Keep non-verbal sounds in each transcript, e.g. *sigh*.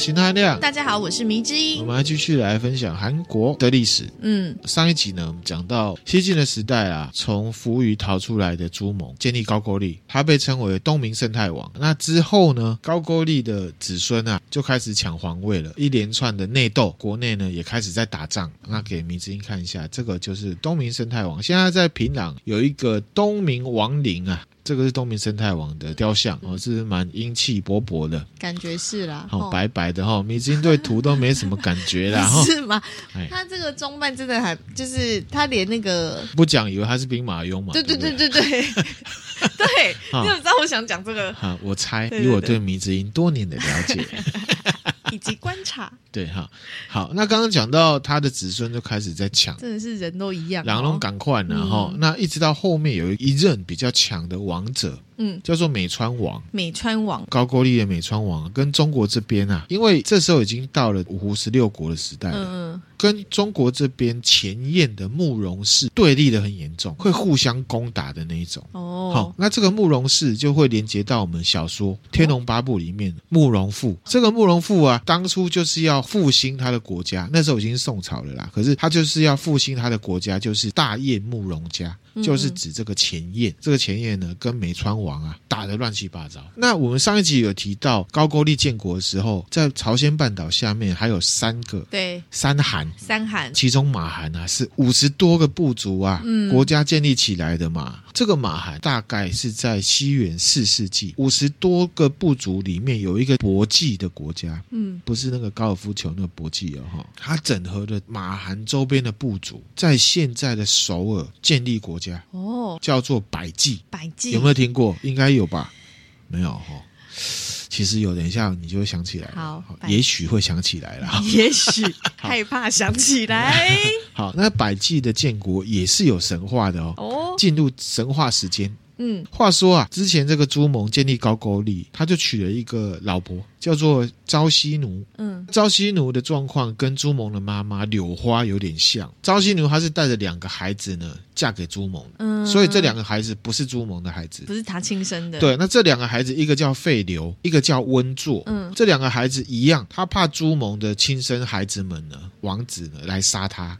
邢汉亮。大家好，我是迷之音。我们来继续来分享韩国的历史。嗯，上一集呢，我们讲到西晋的时代啊，从扶余逃出来的朱蒙建立高句丽，他被称为东明圣太王。那之后呢，高句丽的子孙啊，就开始抢皇位了，一连串的内斗，国内呢也开始在打仗。那给迷之音看一下，这个就是东明圣太王。现在在平壤有一个东明王陵啊。这个是东明生态王的雕像哦，是蛮英气勃勃的，感觉是啦，哦，白白的哈、哦，迷之音对图都没什么感觉啦，*laughs* 是吗？他这个装扮真的还就是他连那个不讲，以为他是兵马俑嘛？对对对对对对，对，*laughs* 你怎么知道我想讲这个？哈，我猜以我对迷之音多年的了解。*laughs* 以及观察，*laughs* 对哈，好，那刚刚讲到他的子孙就开始在抢，真的是人都一样，狼龙赶快，然后那一直到后面有一任比较强的王者。嗯，叫做美川王。美川王，高句丽的美川王跟中国这边啊，因为这时候已经到了五胡十六国的时代了，嗯嗯，跟中国这边前燕的慕容氏对立的很严重，会互相攻打的那一种。哦，好，那这个慕容氏就会连接到我们小说《天龙八部》里面慕容复。这个慕容复啊，当初就是要复兴他的国家，那时候已经是宋朝了啦，可是他就是要复兴他的国家，就是大燕慕容家。就是指这个前燕，这个前燕呢，跟美川王啊打得乱七八糟。那我们上一集有提到高句丽建国的时候，在朝鲜半岛下面还有三个对三韩，三韩，其中马韩啊是五十多个部族啊，嗯，国家建立起来的嘛。这个马韩大概是在西元四世纪，五十多个部族里面有一个博济的国家，嗯，不是那个高尔夫球那个博济哦，哈，它整合了马韩周边的部族，在现在的首尔建立国家，哦，叫做百济，百济有没有听过？应该有吧？没有哈。其实有，等一下你就会想起来，好，也许会想起来了，*laughs* 也许害怕想起来。*laughs* 好，那百济的建国也是有神话的哦，哦，进入神话时间。嗯，话说啊，之前这个朱蒙建立高句丽，他就娶了一个老婆，叫做朝夕奴。嗯，朝夕奴的状况跟朱蒙的妈妈柳花有点像。朝夕奴她是带着两个孩子呢，嫁给朱蒙。嗯，所以这两个孩子不是朱蒙的孩子，不是他亲生的。对，那这两个孩子，一个叫费留，一个叫温作。嗯，这两个孩子一样，他怕朱蒙的亲生孩子们呢，王子呢来杀他。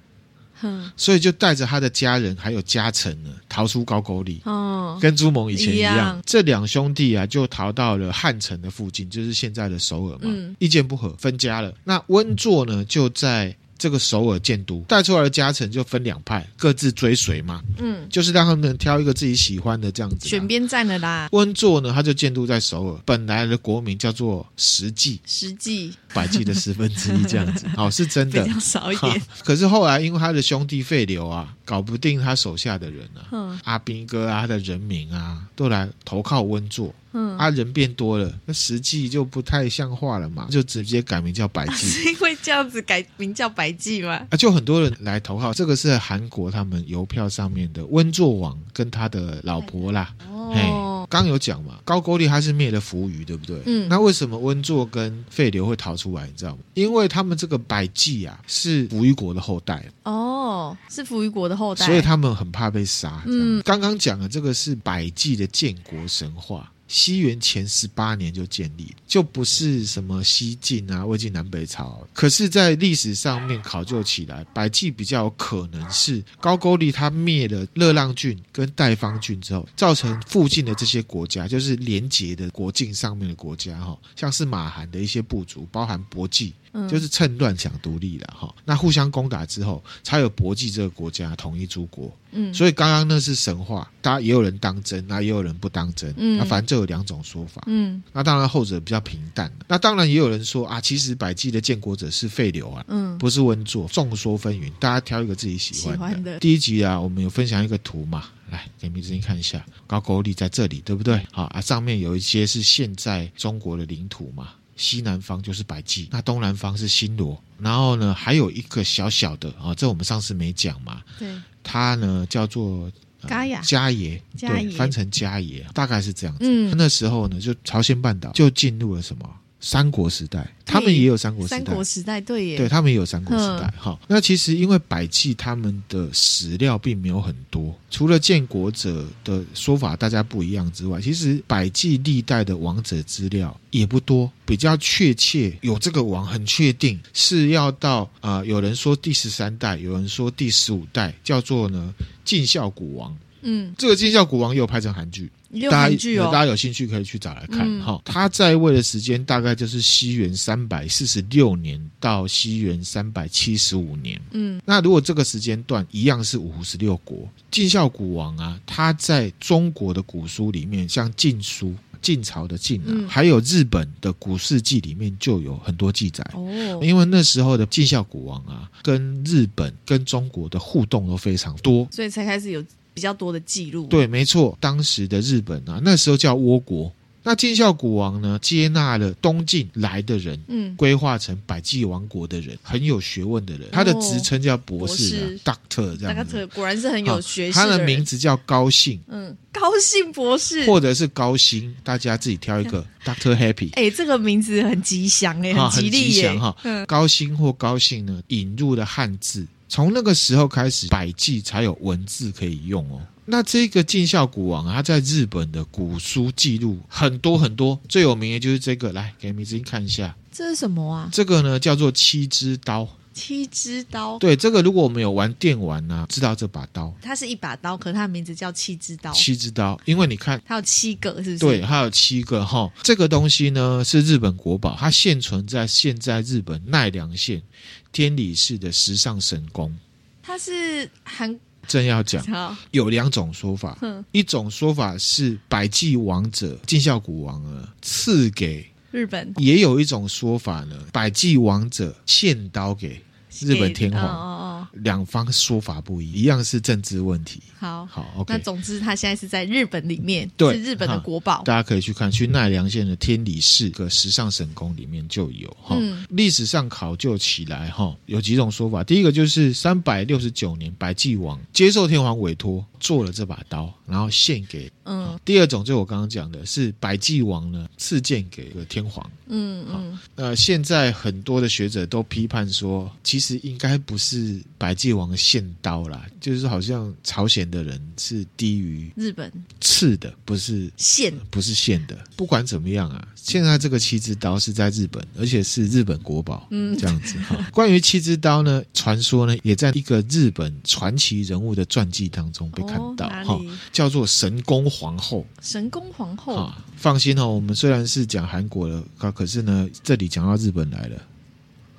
所以就带着他的家人还有家臣呢，逃出高句丽。哦，跟朱蒙以前一样，一样这两兄弟啊，就逃到了汉城的附近，就是现在的首尔嘛。嗯，意见不合，分家了。那温作呢，就在。这个首尔建都带出来的家臣就分两派，各自追随嘛。嗯，就是让他们挑一个自己喜欢的这样子。选边站的啦。温作呢，他就建都在首尔，本来的国名叫做石纪，石纪，百济的十分之一这样子。*laughs* 哦，是真的。比较少一点。可是后来因为他的兄弟废流啊，搞不定他手下的人啊，嗯，阿兵哥啊，他的人民啊，都来投靠温作。嗯，啊，人变多了，那实际就不太像话了嘛，就直接改名叫百济。*laughs* 是因为这样子改名叫百济吗？啊，就很多人来投靠，这个是韩国他们邮票上面的温作王跟他的老婆啦。哦，刚有讲嘛，高句丽他是灭了扶余，对不对？嗯，那为什么温作跟费流会逃出来？你知道吗？因为他们这个百济啊，是扶余国的后代。哦，是扶余国的后代，所以他们很怕被杀。嗯，刚刚讲的这个是百济的建国神话。西元前十八年就建立，就不是什么西晋啊、魏晋南北朝。可是，在历史上面考究起来，百济比较有可能是高句丽他灭了乐浪郡跟代方郡之后，造成附近的这些国家，就是连结的国境上面的国家，哈，像是马韩的一些部族，包含博济。就是趁乱想独立了哈，那互相攻打之后，才有博济这个国家统一诸国。嗯，所以刚刚那是神话，大家也有人当真，那也有人不当真。嗯，那反正就有两种说法。嗯，那当然后者比较平淡。那当然也有人说啊，其实百济的建国者是费流啊，嗯，不是温作。众说纷纭，大家挑一个自己喜欢的。欢的。第一集啊，我们有分享一个图嘛，来给迷之音看一下，高句丽在这里，对不对？好啊，上面有一些是现在中国的领土嘛。西南方就是百济，那东南方是新罗，然后呢，还有一个小小的啊，这我们上次没讲嘛，对，它呢叫做伽雅。伽耶，对，翻成伽耶，大概是这样子。嗯，那时候呢，就朝鲜半岛就进入了什么三国时代，他们也有三国时代。三国时代对耶，对他们也有三国时代。好，那其实因为百济他们的史料并没有很多，除了建国者的说法大家不一样之外，其实百济历代的王者资料也不多。比较确切有这个王，很确定是要到啊、呃，有人说第十三代，有人说第十五代，叫做呢晋孝古王。嗯，这个晋孝古王又拍成韩剧。大家大家有兴趣可以去找来看哈、嗯。他在位的时间大概就是西元三百四十六年到西元三百七十五年。嗯，那如果这个时间段一样是五十六国，晋孝古王啊，他在中国的古书里面，像晋书、晋朝的晋啊、嗯，还有日本的古事记里面就有很多记载。哦，因为那时候的晋孝古王啊，跟日本跟中国的互动都非常多，所以才开始有。比较多的记录，对，没错。当时的日本啊，那时候叫倭国。那建孝古王呢，接纳了东晋来的人，嗯，规划成百济王国的人，很有学问的人。他的职称叫博士，啊、博士，Doctor 这样子。Doctor 果然是很有学识。他的名字叫高信，嗯，高信博士，或者是高薪，大家自己挑一个。*laughs* Doctor Happy，哎、欸，这个名字很吉祥哎，很吉利耶哈。高薪或高兴呢，引入了汉字。从那个时候开始，百济才有文字可以用哦。那这个晋孝古王啊，他在日本的古书记录很多很多，最有名的就是这个，来给明子看一下。这是什么啊？这个呢叫做七支刀。七支刀。对，这个如果我们有玩电玩呢、啊，知道这把刀。它是一把刀，可是它的名字叫七支刀。七支刀，因为你看，它有七个，是不是？对，它有七个哈。这个东西呢是日本国宝，它现存在现在日本奈良县天理市的时尚神宫。它是韩正要讲，有两种说法，一种说法是百济王者晋孝古王呢赐给日本，也有一种说法呢，百济王者献刀给日本天皇。两方说法不一，一样是政治问题。好，好，OK。那总之，他现在是在日本里面，对，是日本的国宝。大家可以去看，去奈良县的天理市个时尚神宫里面就有哈。嗯，历史上考究起来哈，有几种说法。第一个就是三百六十九年，百济王接受天皇委托做了这把刀，然后献给。嗯。第二种就我刚刚讲的是百济王呢赐剑给了天皇。嗯嗯。呃，现在很多的学者都批判说，其实应该不是。百济王献刀啦，就是好像朝鲜的人是低于日本赐的，不是献，不是献的。不管怎么样啊，现在这个七支刀是在日本，而且是日本国宝。嗯，这样子哈。关于七支刀呢，传说呢也在一个日本传奇人物的传记当中被看到哈、哦，叫做神宫皇后。神宫皇后哦，放心哦，我们虽然是讲韩国的，可是呢，这里讲到日本来了。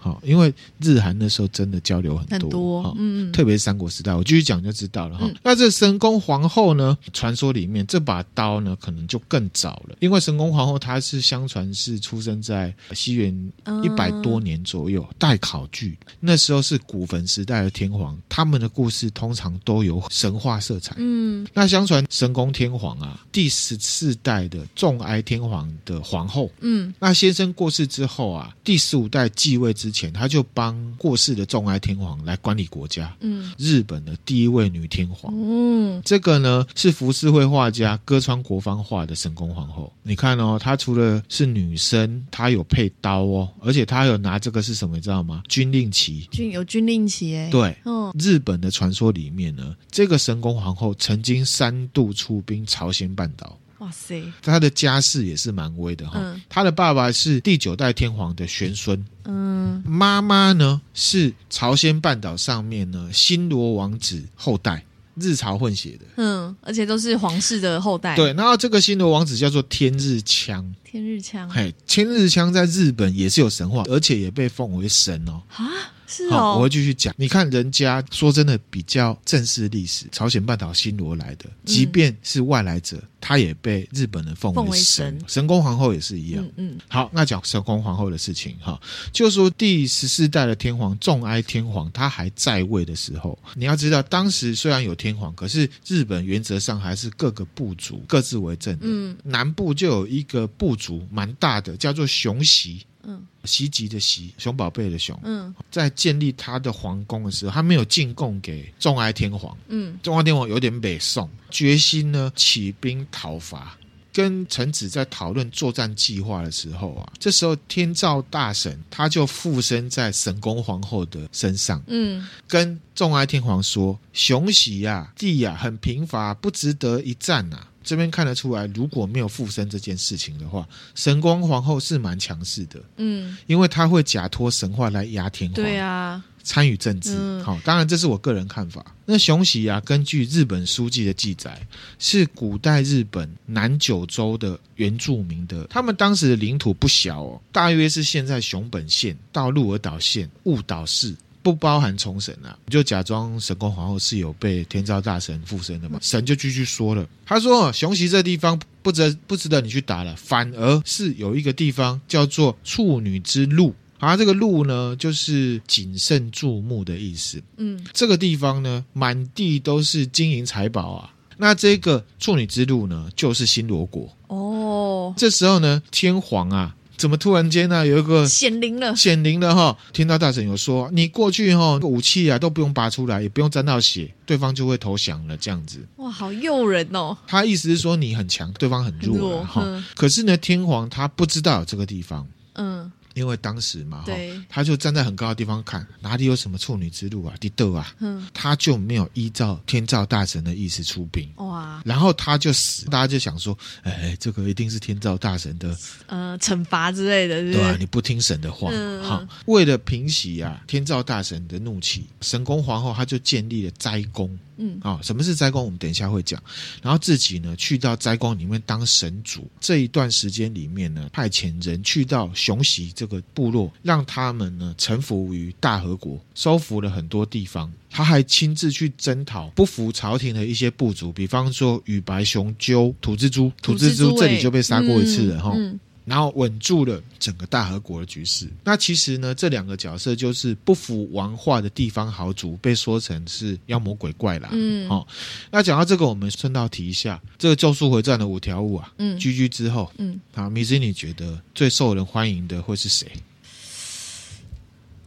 好，因为日韩那时候真的交流很多，很多嗯，特别是三国时代，我继续讲就知道了哈、嗯。那这神宫皇后呢？传说里面这把刀呢，可能就更早了，因为神宫皇后她是相传是出生在西元一百多年左右，待、嗯、考据那时候是古坟时代的天皇，他们的故事通常都有神话色彩。嗯，那相传神宫天皇啊，第十四代的仲哀天皇的皇后，嗯，那先生过世之后啊，第十五代继位之。前他就帮过世的仲哀天皇来管理国家，嗯，日本的第一位女天皇，嗯，这个呢是浮世绘画家歌川国芳画的神宫皇后。你看哦，她除了是女生，她有配刀哦，而且她有拿这个是什么，你知道吗？军令旗，军有军令旗哎，对，哦，日本的传说里面呢，这个神宫皇后曾经三度出兵朝鲜半岛。哇塞，他的家世也是蛮威的哈、嗯。他的爸爸是第九代天皇的玄孙，嗯，妈妈呢是朝鲜半岛上面呢新罗王子后代，日朝混血的，嗯，而且都是皇室的后代。对，然后这个新罗王子叫做天日枪，天日枪，嘿，天日枪在日本也是有神话，而且也被奉为神哦。啊。是哦，我会继续讲。你看人家说真的比较正式历史，朝鲜半岛新罗来的，即便是外来者，他也被日本人奉为神。神宫皇后也是一样。嗯嗯。好，那讲神宫皇后的事情哈，就说第十四代的天皇重哀天皇他还在位的时候，你要知道，当时虽然有天皇，可是日本原则上还是各个部族各自为政。嗯。南部就有一个部族蛮大的，叫做熊袭。嗯。袭击的袭，熊宝贝的熊。嗯，在建立他的皇宫的时候，他没有进贡给众哀天皇。嗯，众哀天皇有点北宋，决心呢起兵讨伐。跟臣子在讨论作战计划的时候啊，这时候天照大神他就附身在神宫皇后的身上，嗯，跟众爱天皇说：“熊喜呀，地呀，很贫乏，不值得一战呐。”这边看得出来，如果没有附身这件事情的话，神光皇后是蛮强势的，嗯，因为她会假托神话来压天皇，对啊，参与政治。好、嗯，当然这是我个人看法。那熊喜啊，根据日本书记的记载，是古代日本南九州的原住民的，他们当时的领土不小哦，大约是现在熊本县到鹿儿岛县雾岛市。不包含重神啊，就假装神宫皇后是有被天照大神附身的嘛。神就继续说了，他说：“雄袭这地方不值不值得你去打了，反而是有一个地方叫做处女之路，啊，这个路呢就是谨慎注目的意思。嗯，这个地方呢满地都是金银财宝啊。那这个处女之路呢就是新罗国哦。这时候呢天皇啊。”怎么突然间呢、啊？有一个显灵了，显灵了哈！听到大神有说，你过去哈武器啊都不用拔出来，也不用沾到血，对方就会投降了。这样子，哇，好诱人哦！他意思是说你很强，对方很弱哈、嗯。可是呢，天皇他不知道有这个地方，嗯。因为当时嘛，哈，他就站在很高的地方看，哪里有什么处女之路啊，地豆啊，嗯，他就没有依照天照大神的意思出兵，哇，然后他就死，大家就想说，哎，这个一定是天照大神的，呃，惩罚之类的是是，对啊，你不听神的话，好、嗯，为了平息啊天照大神的怒气，神宫皇后她就建立了斋宫。嗯，啊、哦，什么是斋宫？我们等一下会讲。然后自己呢，去到斋宫里面当神主。这一段时间里面呢，派遣人去到熊袭这个部落，让他们呢臣服于大和国，收服了很多地方。他还亲自去征讨不服朝廷的一些部族，比方说羽白熊鸠、土蜘蛛。土蜘蛛这里就被杀过一次了，哈、嗯。嗯然后稳住了整个大和国的局势。那其实呢，这两个角色就是不服王化的地方豪族，被说成是妖魔鬼怪啦。嗯，好、哦。那讲到这个，我们顺道提一下这个《咒术回战》的五条悟啊。嗯居居之后，嗯，好，米子，你觉得最受人欢迎的会是谁？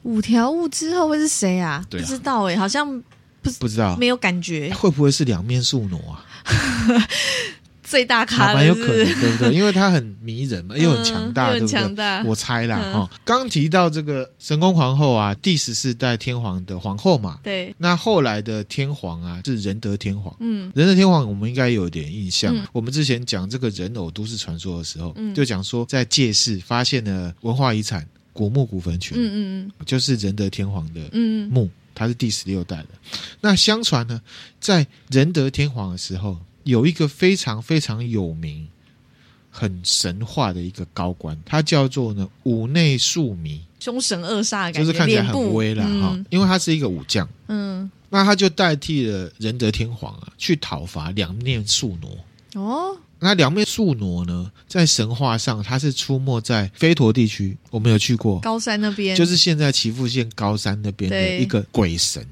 五条悟之后会是谁啊？对啊，不知道哎、欸，好像不不知道，没有感觉。会不会是两面宿儺啊？*laughs* 最大咖蛮有可能，对不对？因为他很迷人嘛，又很强大，嗯、对不对？我猜啦，哈、嗯。刚提到这个神宫皇后啊，第十四代天皇的皇后嘛，对。那后来的天皇啊，是仁德天皇。嗯，仁德天皇我们应该有点印象。嗯、我们之前讲这个人偶都市传说的时候，嗯、就讲说在借市发现了文化遗产古墓古坟群，嗯嗯嗯，就是仁德天皇的墓，他是第十六代的。那相传呢，在仁德天皇的时候。有一个非常非常有名、很神话的一个高官，他叫做呢五内庶弥，凶神恶煞，就是看起来很威了哈、嗯。因为他是一个武将，嗯，那他就代替了仁德天皇啊，去讨伐两面宿儺。哦，那两面宿儺呢，在神话上他是出没在飞陀地区，我们有去过。高山那边，就是现在岐阜县高山那边的一个鬼神。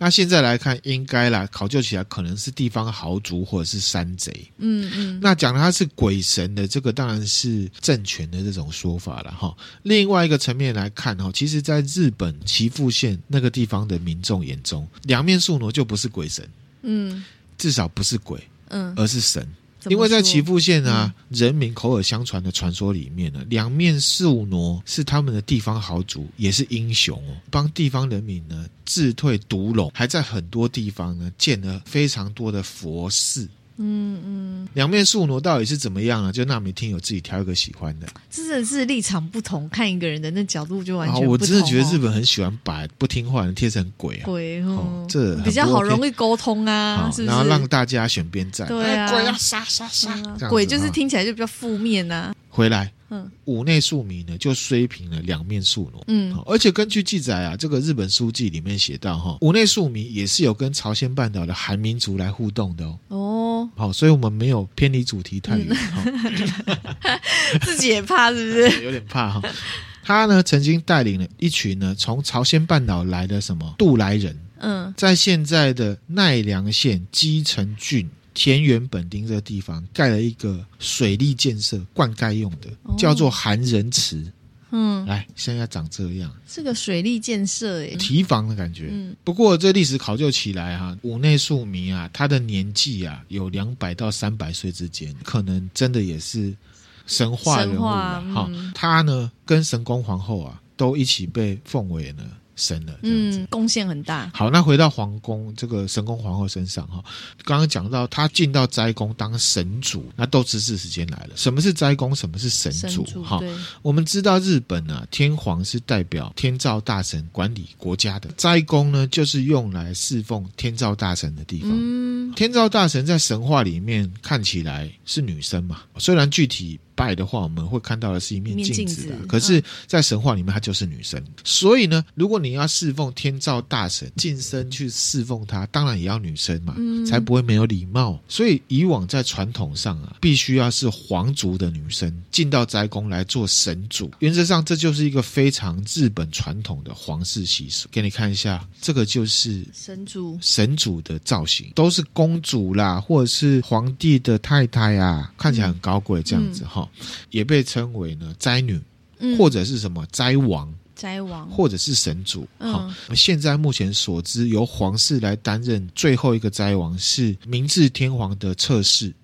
那现在来看，应该啦，考究起来可能是地方豪族或者是山贼。嗯嗯。那讲他是鬼神的这个，当然是政权的这种说法了哈。另外一个层面来看哈，其实在日本岐阜县那个地方的民众眼中，两面宿儺就不是鬼神。嗯。至少不是鬼。嗯。而是神。因为在岐阜县啊、嗯，人民口耳相传的传说里面呢，两面宿儺是他们的地方豪族，也是英雄哦，帮地方人民呢自退毒龙，还在很多地方呢建了非常多的佛寺。嗯嗯，两面宿挪到底是怎么样啊？就那你听友自己挑一个喜欢的。真的是立场不同，看一个人的那角度就完全不同。我真的觉得日本很喜欢把不听话的人贴成鬼啊，鬼哦，哦这比较好容易沟通啊是是，然后让大家选边站。对啊，鬼要杀杀杀，鬼就是听起来就比较负面呐、啊。回来。嗯，五内庶民呢就虽平了两面宿儺。嗯，而且根据记载啊，这个日本书记里面写到哈，五内庶民也是有跟朝鲜半岛的韩民族来互动的哦。哦，好，所以我们没有偏离主题太远。嗯、*laughs* 自己也怕是不是？*laughs* 有点怕哈。他呢曾经带领了一群呢从朝鲜半岛来的什么渡来人。嗯，在现在的奈良县基城郡。田园本町这个地方盖了一个水利建设灌溉用的，叫做韩人池。嗯，来，现在长这样，是个水利建设诶，提防的感觉。嗯，不过这历史考究起来哈，五内庶民啊，他的年纪啊有两百到三百岁之间，可能真的也是神话人物了哈。他呢跟神宫皇后啊都一起被奉为呢。神了，嗯，贡献很大。好，那回到皇宫这个神宫皇后身上哈，刚刚讲到她进到斋宫当神主，那斗智士时间来了。什么是斋宫？什么是神主？哈，我们知道日本啊，天皇是代表天照大神管理国家的，斋宫呢就是用来侍奉天照大神的地方。嗯，天照大神在神话里面看起来是女生嘛，虽然具体。拜的话，我们会看到的是一面镜子的。可是，在神话里面，她就是女生。所以呢，如果你要侍奉天照大神，晋升去侍奉他，当然也要女生嘛，才不会没有礼貌。所以，以往在传统上啊，必须要是皇族的女生进到斋宫来做神主。原则上，这就是一个非常日本传统的皇室习俗。给你看一下，这个就是神主神主的造型，都是公主啦，或者是皇帝的太太啊，看起来很高贵，这样子哈。也被称为呢斋女，或者是什么斋王，斋王，或者是神主。好，现在目前所知，由皇室来担任最后一个斋王是明治天皇的侧室，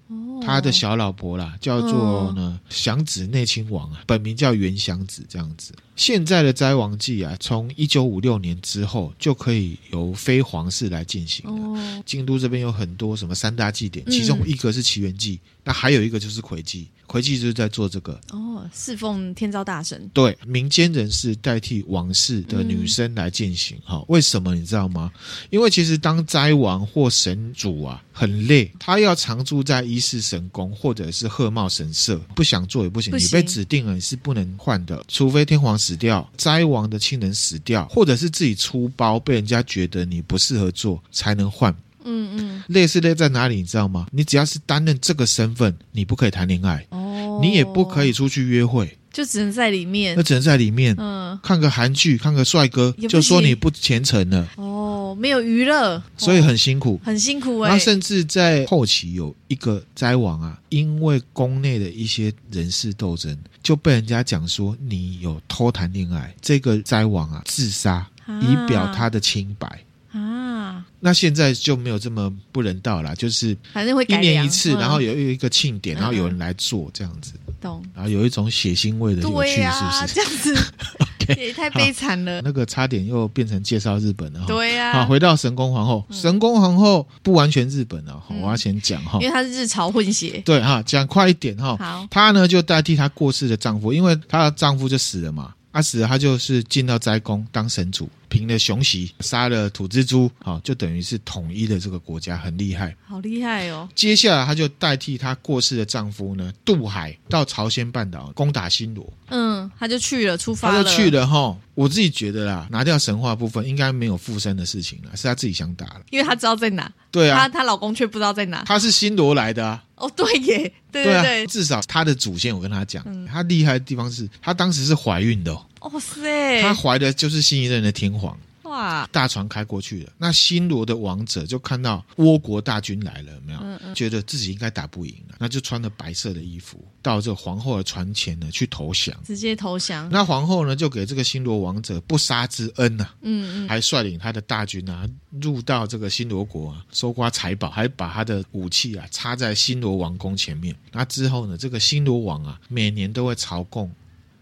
他的小老婆啦，叫做呢祥子内亲王啊，本名叫原祥子，这样子。现在的斋王祭啊，从一九五六年之后就可以由非皇室来进行了。京都这边有很多什么三大祭典，其中一个是祈愿祭，那还有一个就是魁祭。魁祭就是在做这个哦，侍奉天照大神。对，民间人士代替王室的女生来进行。哈、嗯，为什么你知道吗？因为其实当斋王或神主啊，很累，他要常住在伊势神宫或者是鹤茂神社，不想做也不行。不行，你被指定了，你是不能换的，除非天皇死掉，灾王的亲人死掉，或者是自己出包被人家觉得你不适合做，才能换。嗯嗯，类似的在哪里？你知道吗？你只要是担任这个身份，你不可以谈恋爱，哦，你也不可以出去约会，就只能在里面，那只能在里面，嗯，看个韩剧，看个帅哥，就说你不虔诚了，哦，没有娱乐，所以很辛苦，很辛苦哎。甚至在后期有一个斋王啊，因为宫内的一些人事斗争，就被人家讲说你有偷谈恋爱，这个斋王啊自杀，以表他的清白。那现在就没有这么不人道了，就是反正会一年一次，然后有有一个庆典，然后有人来做这样子，懂？然后有一种血腥味的有趣，是不是？这样子 *laughs* 也太悲惨了。那个差点又变成介绍日本了，对呀。好，回到神宫皇后，神宫皇后不完全日本了，我要先讲哈，因为她是日朝混血。对哈，讲快一点哈。好，她呢就代替她过世的丈夫，因为她的丈夫就死了嘛。阿死了，他就是进到斋宫当神主，平了熊袭，杀了土蜘蛛，好，就等于是统一了这个国家，很厉害，好厉害哦。接下来，他就代替他过世的丈夫呢，渡海到朝鲜半岛攻打新罗。嗯，他就去了，出发了，他就去了哈。我自己觉得啦，拿掉神话部分，应该没有附身的事情了，是他自己想打了，因为他知道在哪。对啊，她她老公却不知道在哪。他是新罗来的啊。哦，对耶，*laughs* 对对对，至少他的祖先，我跟他讲，嗯、他厉害的地方是他当时是怀孕的哦。哦塞，他怀的就是新一任的天皇。哇！大船开过去了，那新罗的王者就看到倭国大军来了，有没有？嗯嗯，觉得自己应该打不赢了，那就穿着白色的衣服到这个皇后的船前呢去投降，直接投降。那皇后呢就给这个新罗王者不杀之恩呐、啊，嗯嗯，还率领他的大军啊入到这个新罗国啊搜刮财宝，还把他的武器啊插在新罗王宫前面。那之后呢，这个新罗王啊每年都会朝贡。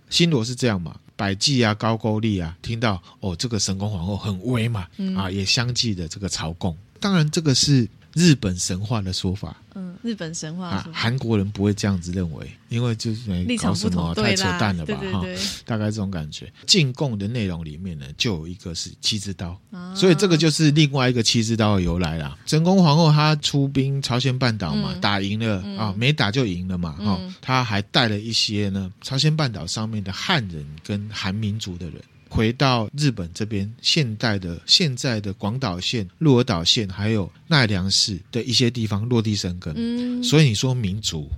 新罗是这样嘛？百济啊，高句丽啊，听到哦，这个神功皇后很威嘛，嗯、啊，也相继的这个朝贡。当然，这个是日本神话的说法。嗯，日本神话啊，韩国人不会这样子认为，因为就是没搞什么太扯淡了吧？哈，大概这种感觉。进贡的内容里面呢，就有一个是七支刀，啊、所以这个就是另外一个七支刀的由来啦。神功皇后她出兵朝鲜半岛嘛，嗯、打赢了、嗯、啊，没打就赢了嘛，哈、嗯，她还带了一些呢朝鲜半岛上面的汉人跟韩民族的人。回到日本这边，现代的现在的广岛县、鹿儿岛县，还有奈良市的一些地方落地生根。嗯，所以你说民族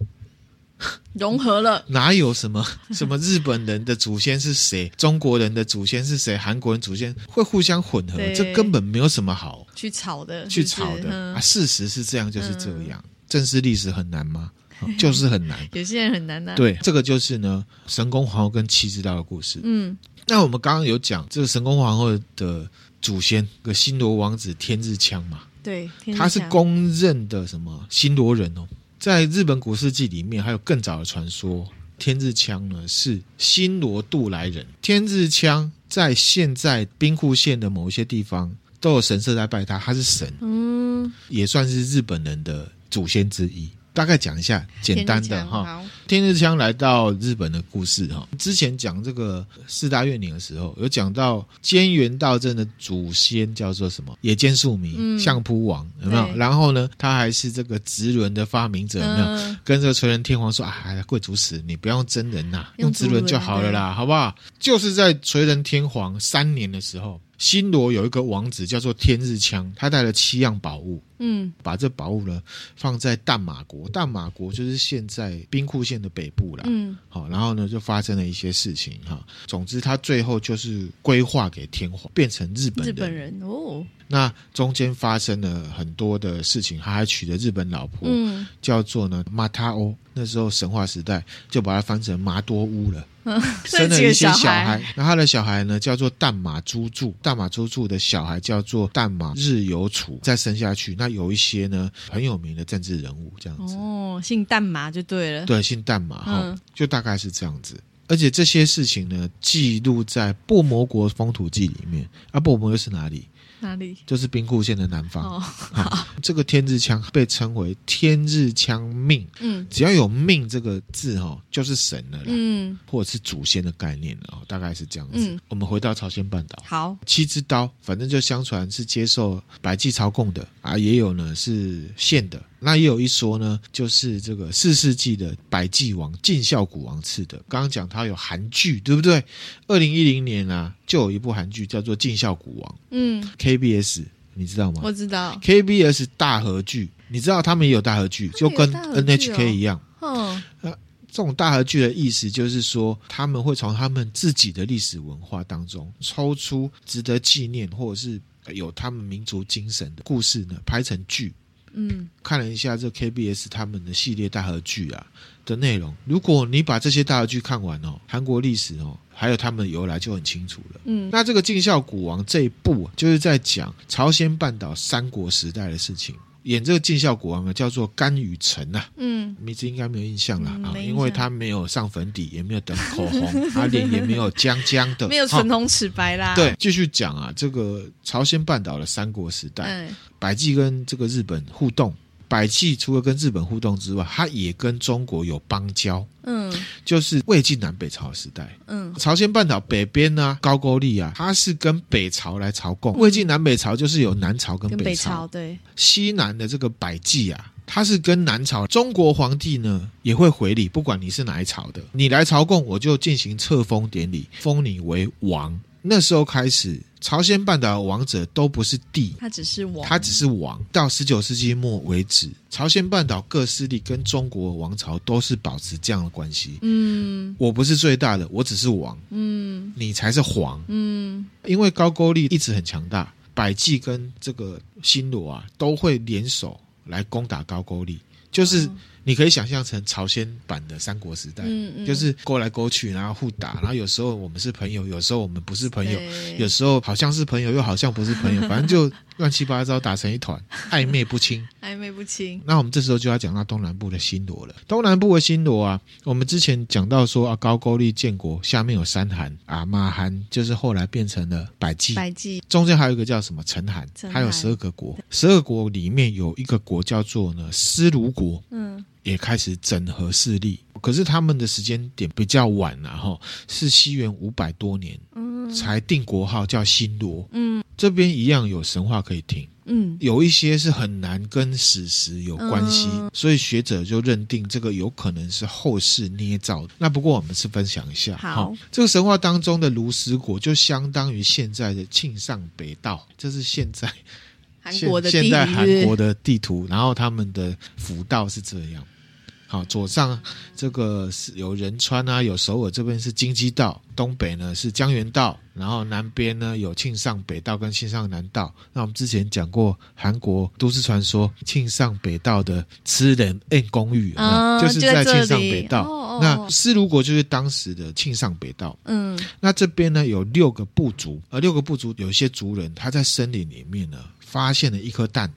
融合了，*laughs* 哪有什么什么日本人的祖先是谁，*laughs* 中国人的祖先是谁，韩国人祖先会互相混合？这根本没有什么好去吵的，去吵的、嗯、啊！事实是这样，就是这样。正视历史很难吗？*laughs* 就是很难。有些人很难啊。对，这个就是呢，神功皇后跟七之道的故事。嗯，那我们刚刚有讲这个神功皇后的祖先，个新罗王子天日枪嘛。对，他是公认的什么新罗人哦。在日本古世纪里面，还有更早的传说，天日枪呢是新罗渡来人。天日枪在现在兵库县的某一些地方都有神社在拜他，他是神，嗯，也算是日本人的祖先之一。大概讲一下简单的哈，天日枪来到日本的故事哈。之前讲这个四大怨灵的时候，有讲到菅原道真的祖先叫做什么野间庶弥相扑王有没有？然后呢，他还是这个直轮的发明者有没有？嗯、跟这个垂仁天皇说啊，贵族死，你不要用真人呐，用直轮就好了啦，好不好？就是在垂仁天皇三年的时候。新罗有一个王子叫做天日枪，他带了七样宝物，嗯，把这宝物呢放在淡马国，淡马国就是现在兵库县的北部啦，嗯，好，然后呢就发生了一些事情哈，总之他最后就是归化给天皇，变成日本人，日本人哦，那中间发生了很多的事情，他还娶了日本老婆，嗯，叫做呢马塔欧，那时候神话时代就把它翻成麻多乌了。*laughs* 生了一些小孩，那他的小孩呢叫做淡马珠助，淡马珠助的小孩叫做淡马日有楚，再生下去，那有一些呢很有名的政治人物这样子。哦，姓淡马就对了。对，姓淡马哈，嗯、就大概是这样子。而且这些事情呢记录在《薄膜国风土记》里面。啊，薄膜又是哪里？哪里？就是兵库县的南方。哦，好，这个天日枪被称为天日枪命。嗯，只要有命这个字哈，就是神了啦。嗯，或者是祖先的概念了，大概是这样子。嗯，我们回到朝鲜半岛。好，七支刀，反正就相传是接受百济朝贡的啊，也有呢是现的。那也有一说呢，就是这个四世纪的百济王晋孝古王赐的。刚刚讲他有韩剧，对不对？二零一零年啊，就有一部韩剧叫做《晋孝古王》。嗯，KBS 你知道吗？我知道，KBS 大河剧，你知道他们也有大河剧，就跟 NHK 一样。嗯，那这种大河剧的意思就是说，他们会从他们自己的历史文化当中抽出值得纪念或者是有他们民族精神的故事呢，拍成剧。嗯，看了一下这 KBS 他们的系列大合剧啊的内容，如果你把这些大合剧看完哦，韩国历史哦，还有他们的由来就很清楚了。嗯，那这个尽孝古王这一部就是在讲朝鲜半岛三国时代的事情。演这个尽孝国王啊，叫做甘雨辰呐，嗯，名字应该没有印象了啊，因为他没有上粉底，也没有等口红，*laughs* 他脸也没有僵僵的，*laughs* 没有唇红齿白啦。对，继续讲啊，这个朝鲜半岛的三国时代，百济跟这个日本互动。百济除了跟日本互动之外，它也跟中国有邦交。嗯，就是魏晋南北朝的时代。嗯，朝鲜半岛北边呢、啊，高句丽啊，它是跟北朝来朝贡。魏晋南北朝就是有南朝跟北朝。北朝对。西南的这个百济啊，它是跟南朝。中国皇帝呢也会回礼，不管你是哪一朝的，你来朝贡，我就进行册封典礼，封你为王。那时候开始，朝鲜半岛的王者都不是帝，他只是王，他只是王。到十九世纪末为止，朝鲜半岛各势力跟中国王朝都是保持这样的关系。嗯，我不是最大的，我只是王。嗯，你才是皇。嗯，因为高句丽一直很强大，百济跟这个新罗啊都会联手来攻打高句丽，就是。你可以想象成朝鲜版的三国时代，嗯嗯、就是勾来勾去，然后互打，然后有时候我们是朋友，有时候我们不是朋友，有时候好像是朋友，又好像不是朋友，反正就乱七八糟打成一团，暧昧不清。*laughs* 暧昧不清。那我们这时候就要讲到东南部的新罗了。东南部的新罗啊，我们之前讲到说啊，高句丽建国下面有三韩啊，马韩就是后来变成了百济，百济中间还有一个叫什么陈韩，还有十二个国，十二国里面有一个国叫做呢司卢国，嗯。也开始整合势力，可是他们的时间点比较晚了哈，是西元五百多年，才定国号叫新罗，嗯，这边一样有神话可以听，嗯，有一些是很难跟史实有关系，嗯、所以学者就认定这个有可能是后世捏造的。那不过我们是分享一下，好，这个神话当中的卢石国就相当于现在的庆尚北道，这是现在韩国的现在韩国的地图，然后他们的府道是这样。好，左上这个是有仁川啊，有首尔这边是京畿道，东北呢是江原道，然后南边呢有庆尚北道跟庆尚南道。那我们之前讲过韩国都市传说，庆尚北道的吃人 N 公寓，哦，就是在庆尚北道。哦哦、那师鲁国就是当时的庆尚北道。嗯，那这边呢有六个部族，而六个部族有一些族人他在森林里面呢发现了一颗蛋。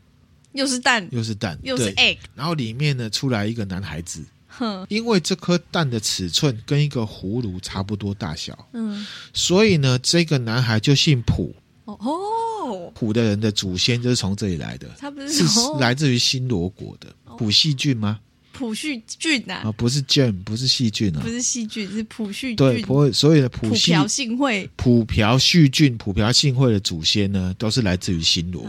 又是蛋，又是蛋，又是 egg，然后里面呢出来一个男孩子，哼，因为这颗蛋的尺寸跟一个葫芦差不多大小，嗯，所以呢这个男孩就姓朴，哦，朴的人的祖先就是从这里来的，他不是是来自于新罗国的。朴细菌吗？普旭俊呐，啊，不是 Jane，不是细菌啊，不是细菌，是普旭俊，对，朴，所以的普朴信惠，朴朴叙俊，朴朴信惠的祖先呢，都是来自于新罗。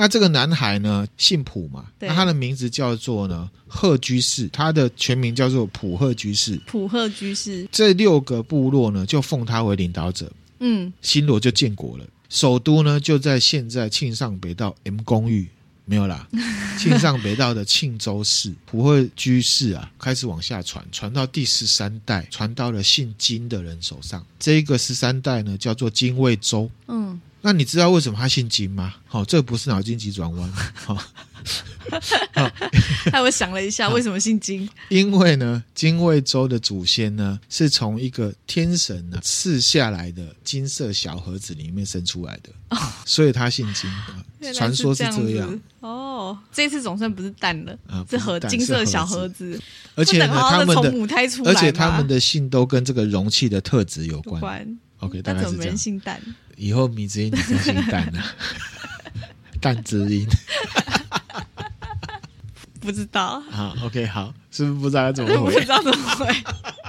那这个男孩呢，姓朴嘛，那他的名字叫做呢贺居士，他的全名叫做普赫居士。普赫居士，这六个部落呢，就奉他为领导者。嗯，新罗就建国了，首都呢就在现在庆尚北道 M 公寓。没有啦，*laughs* 庆尚北道的庆州市朴贺居士啊，开始往下传，传到第十三代，传到了姓金的人手上。这一个十三代呢，叫做金卫州。嗯。那你知道为什么他姓金吗？好、哦，这不是脑筋急转弯。好、*laughs* 哦，*laughs* 那我想了一下，为什么姓金？因为呢，金卫州的祖先呢，是从一个天神呢赐下来的金色小盒子里面生出来的，哦、所以他姓金。*laughs* 传说是这样。哦，这次总算不是蛋了，啊、是盒金色小盒子。而且呢，他们的母胎出来，而且他们的姓都跟这个容器的特质有关。有关 OK，大概是这样。姓蛋。以后米子英你就姓蛋啊，蛋子英。不知道。好，OK，好，是不是不知道怎么回？不知道怎么回。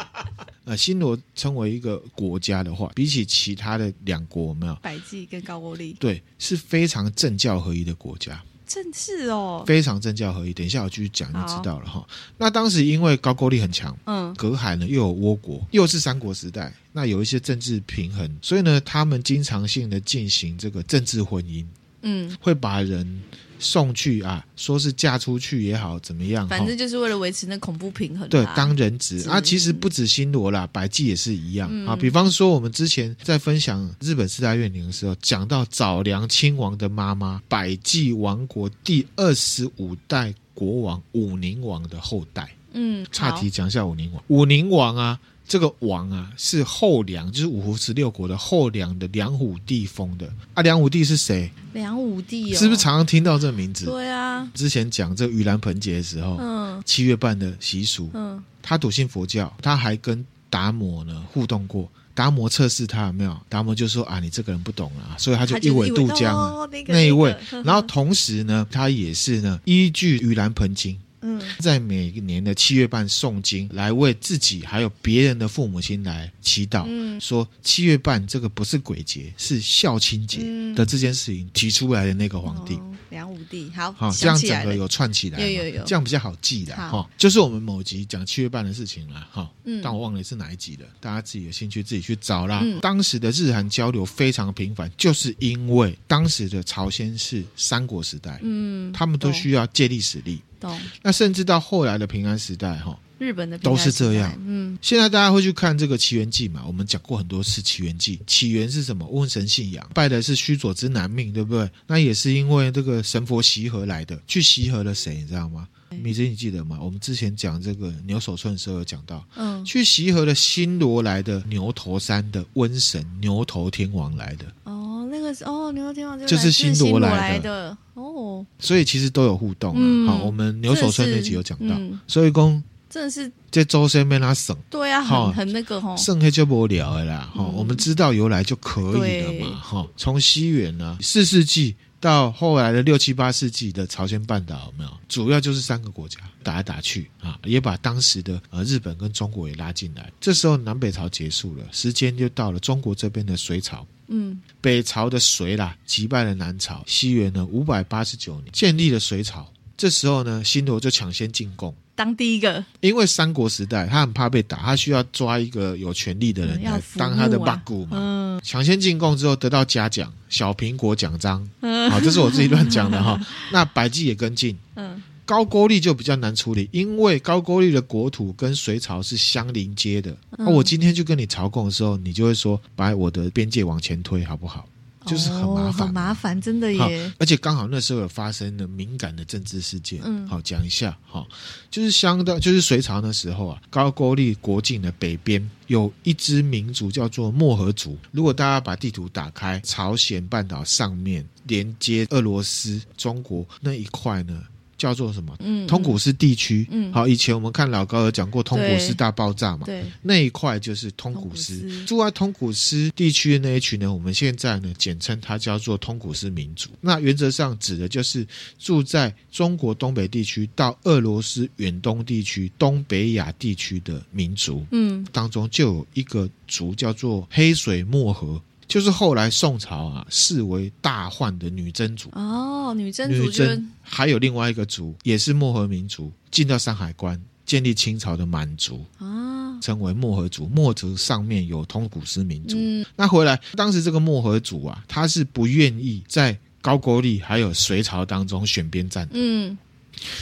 *laughs* 呃，新罗称为一个国家的话，比起其他的两国，有没有？百济跟高句丽。对，是非常政教合一的国家。正是哦，非常政教合一。等一下我继续讲就知道了哈。那当时因为高句丽很强，嗯，隔海呢又有倭国，又是三国时代，那有一些政治平衡，所以呢，他们经常性的进行这个政治婚姻，嗯，会把人。送去啊，说是嫁出去也好，怎么样？反正就是为了维持那恐怖平衡。对，当人质啊，其实不止新罗啦，百济也是一样、嗯、啊。比方说，我们之前在分享日本四大怨灵的时候，讲到早良亲王的妈妈，百济王国第二十五代国王武宁王的后代。嗯，岔题讲一下武宁王。武宁王啊。这个王啊，是后梁，就是五胡十六国的后梁的梁武帝封的啊。梁武帝是谁？梁武帝、哦、是不是常常听到这个名字？对啊。之前讲这个盂兰盆节的时候，嗯，七月半的习俗，嗯，他笃信佛教，他还跟达摩呢互动过。达摩测试他有没有？达摩就说啊，你这个人不懂啊，所以他就一苇渡江、哦那个、那一位。然后同时呢，他也是呢，依据盂兰盆经。嗯，在每一年的七月半诵经，来为自己还有别人的父母亲来祈祷，嗯，说七月半这个不是鬼节，是孝亲节的这件事情提出来的那个皇帝，嗯、梁武帝，好，好，这样整个有串起来，有有有，这样比较好记的哈、哦。就是我们某集讲七月半的事情了哈，嗯，但我忘了是哪一集了，大家自己有兴趣自己去找啦。嗯、当时的日韩交流非常频繁，就是因为当时的朝鲜是三国时代，嗯，他们都需要借力使力。懂那甚至到后来的平安时代，哈，日本的都是这样。嗯，现在大家会去看这个《奇缘记》嘛？我们讲过很多次《奇缘记》，起源是什么？瘟神信仰，拜的是须佐之男命，对不对？那也是因为这个神佛习合来的，去习合了谁？你知道吗？米子，你记得吗？我们之前讲这个牛首村的时候有讲到，嗯，去习合了新罗来的牛头山的瘟神牛头天王来的。哦，那个是哦，牛头天王就，就是新罗来的，哦。所以其实都有互动啊。嗯、好，我们牛首村那集有讲到，嗯、所以公真的是在周身被他省，对啊，很很那个哈，省黑就不聊了啦。哈、嗯，我们知道由来就可以了嘛。哈对，从西元呢四世纪。到后来的六七八世纪的朝鲜半岛有没有？主要就是三个国家打来打去啊，也把当时的呃日本跟中国也拉进来。这时候南北朝结束了，时间就到了中国这边的隋朝。嗯，北朝的隋啦击败了南朝，西元呢五百八十九年建立了隋朝。这时候呢，新罗就抢先进贡。当第一个，因为三国时代他很怕被打，他需要抓一个有权力的人来当他的八股嘛。嗯，抢先进贡之后得到嘉奖，小苹果奖章。好，这是我自己乱讲的哈。*laughs* 那百济也跟进。嗯，高句丽就比较难处理，因为高句丽的国土跟隋朝是相邻接的。那、嗯、我今天去跟你朝贡的时候，你就会说把我的边界往前推，好不好？就是很麻烦，很、哦、麻烦，真的耶！而且刚好那时候有发生了敏感的政治事件，嗯，好讲一下哈，就是相当，就是隋朝那时候啊，高句丽国境的北边有一支民族叫做漠河族。如果大家把地图打开，朝鲜半岛上面连接俄罗斯、中国那一块呢？叫做什么？嗯，通古斯地区。嗯，好，以前我们看老高有讲过通古斯大爆炸嘛？对，那一块就是通古斯。通古斯。住在通古斯地区的那一群呢，我们现在呢简称它叫做通古斯民族。那原则上指的就是住在中国东北地区到俄罗斯远东地区、东北亚地区的民族。嗯，当中就有一个族叫做黑水漠河。就是后来宋朝啊视为大患的女真族哦，女真族，女真还有另外一个族也是漠河民族，进到山海关建立清朝的满族啊，称为漠河族。漠族上面有通古斯民族，嗯，那回来当时这个漠河族啊，他是不愿意在高句丽还有隋朝当中选边站，嗯，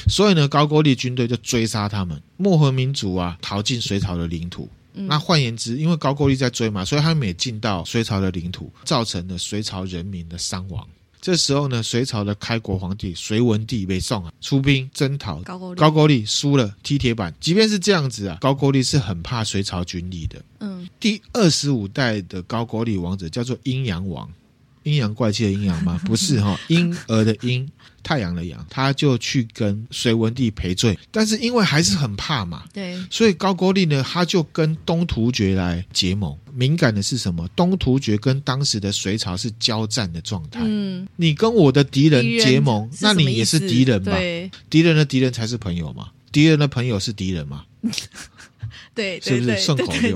所以呢，高句丽军队就追杀他们，漠河民族啊逃进隋朝的领土。那换言之，因为高句丽在追嘛，所以他们也进到隋朝的领土，造成了隋朝人民的伤亡。这时候呢，隋朝的开国皇帝隋文帝北宋啊，出兵征讨高句丽，高句丽输了，踢铁板。即便是这样子啊，高句丽是很怕隋朝军力的。嗯，第二十五代的高句丽王者叫做阴阳王。阴阳怪气的阴阳吗？*laughs* 不是哈，婴儿的婴，太阳的阳，他就去跟隋文帝赔罪，但是因为还是很怕嘛，对，所以高句丽呢，他就跟东突厥来结盟。敏感的是什么？东突厥跟当时的隋朝是交战的状态。嗯，你跟我的敌人结盟，那你也是敌人嘛？对，敌人的敌人才是朋友嘛？敌人的朋友是敌人嘛？*laughs* 对，是不是顺口溜？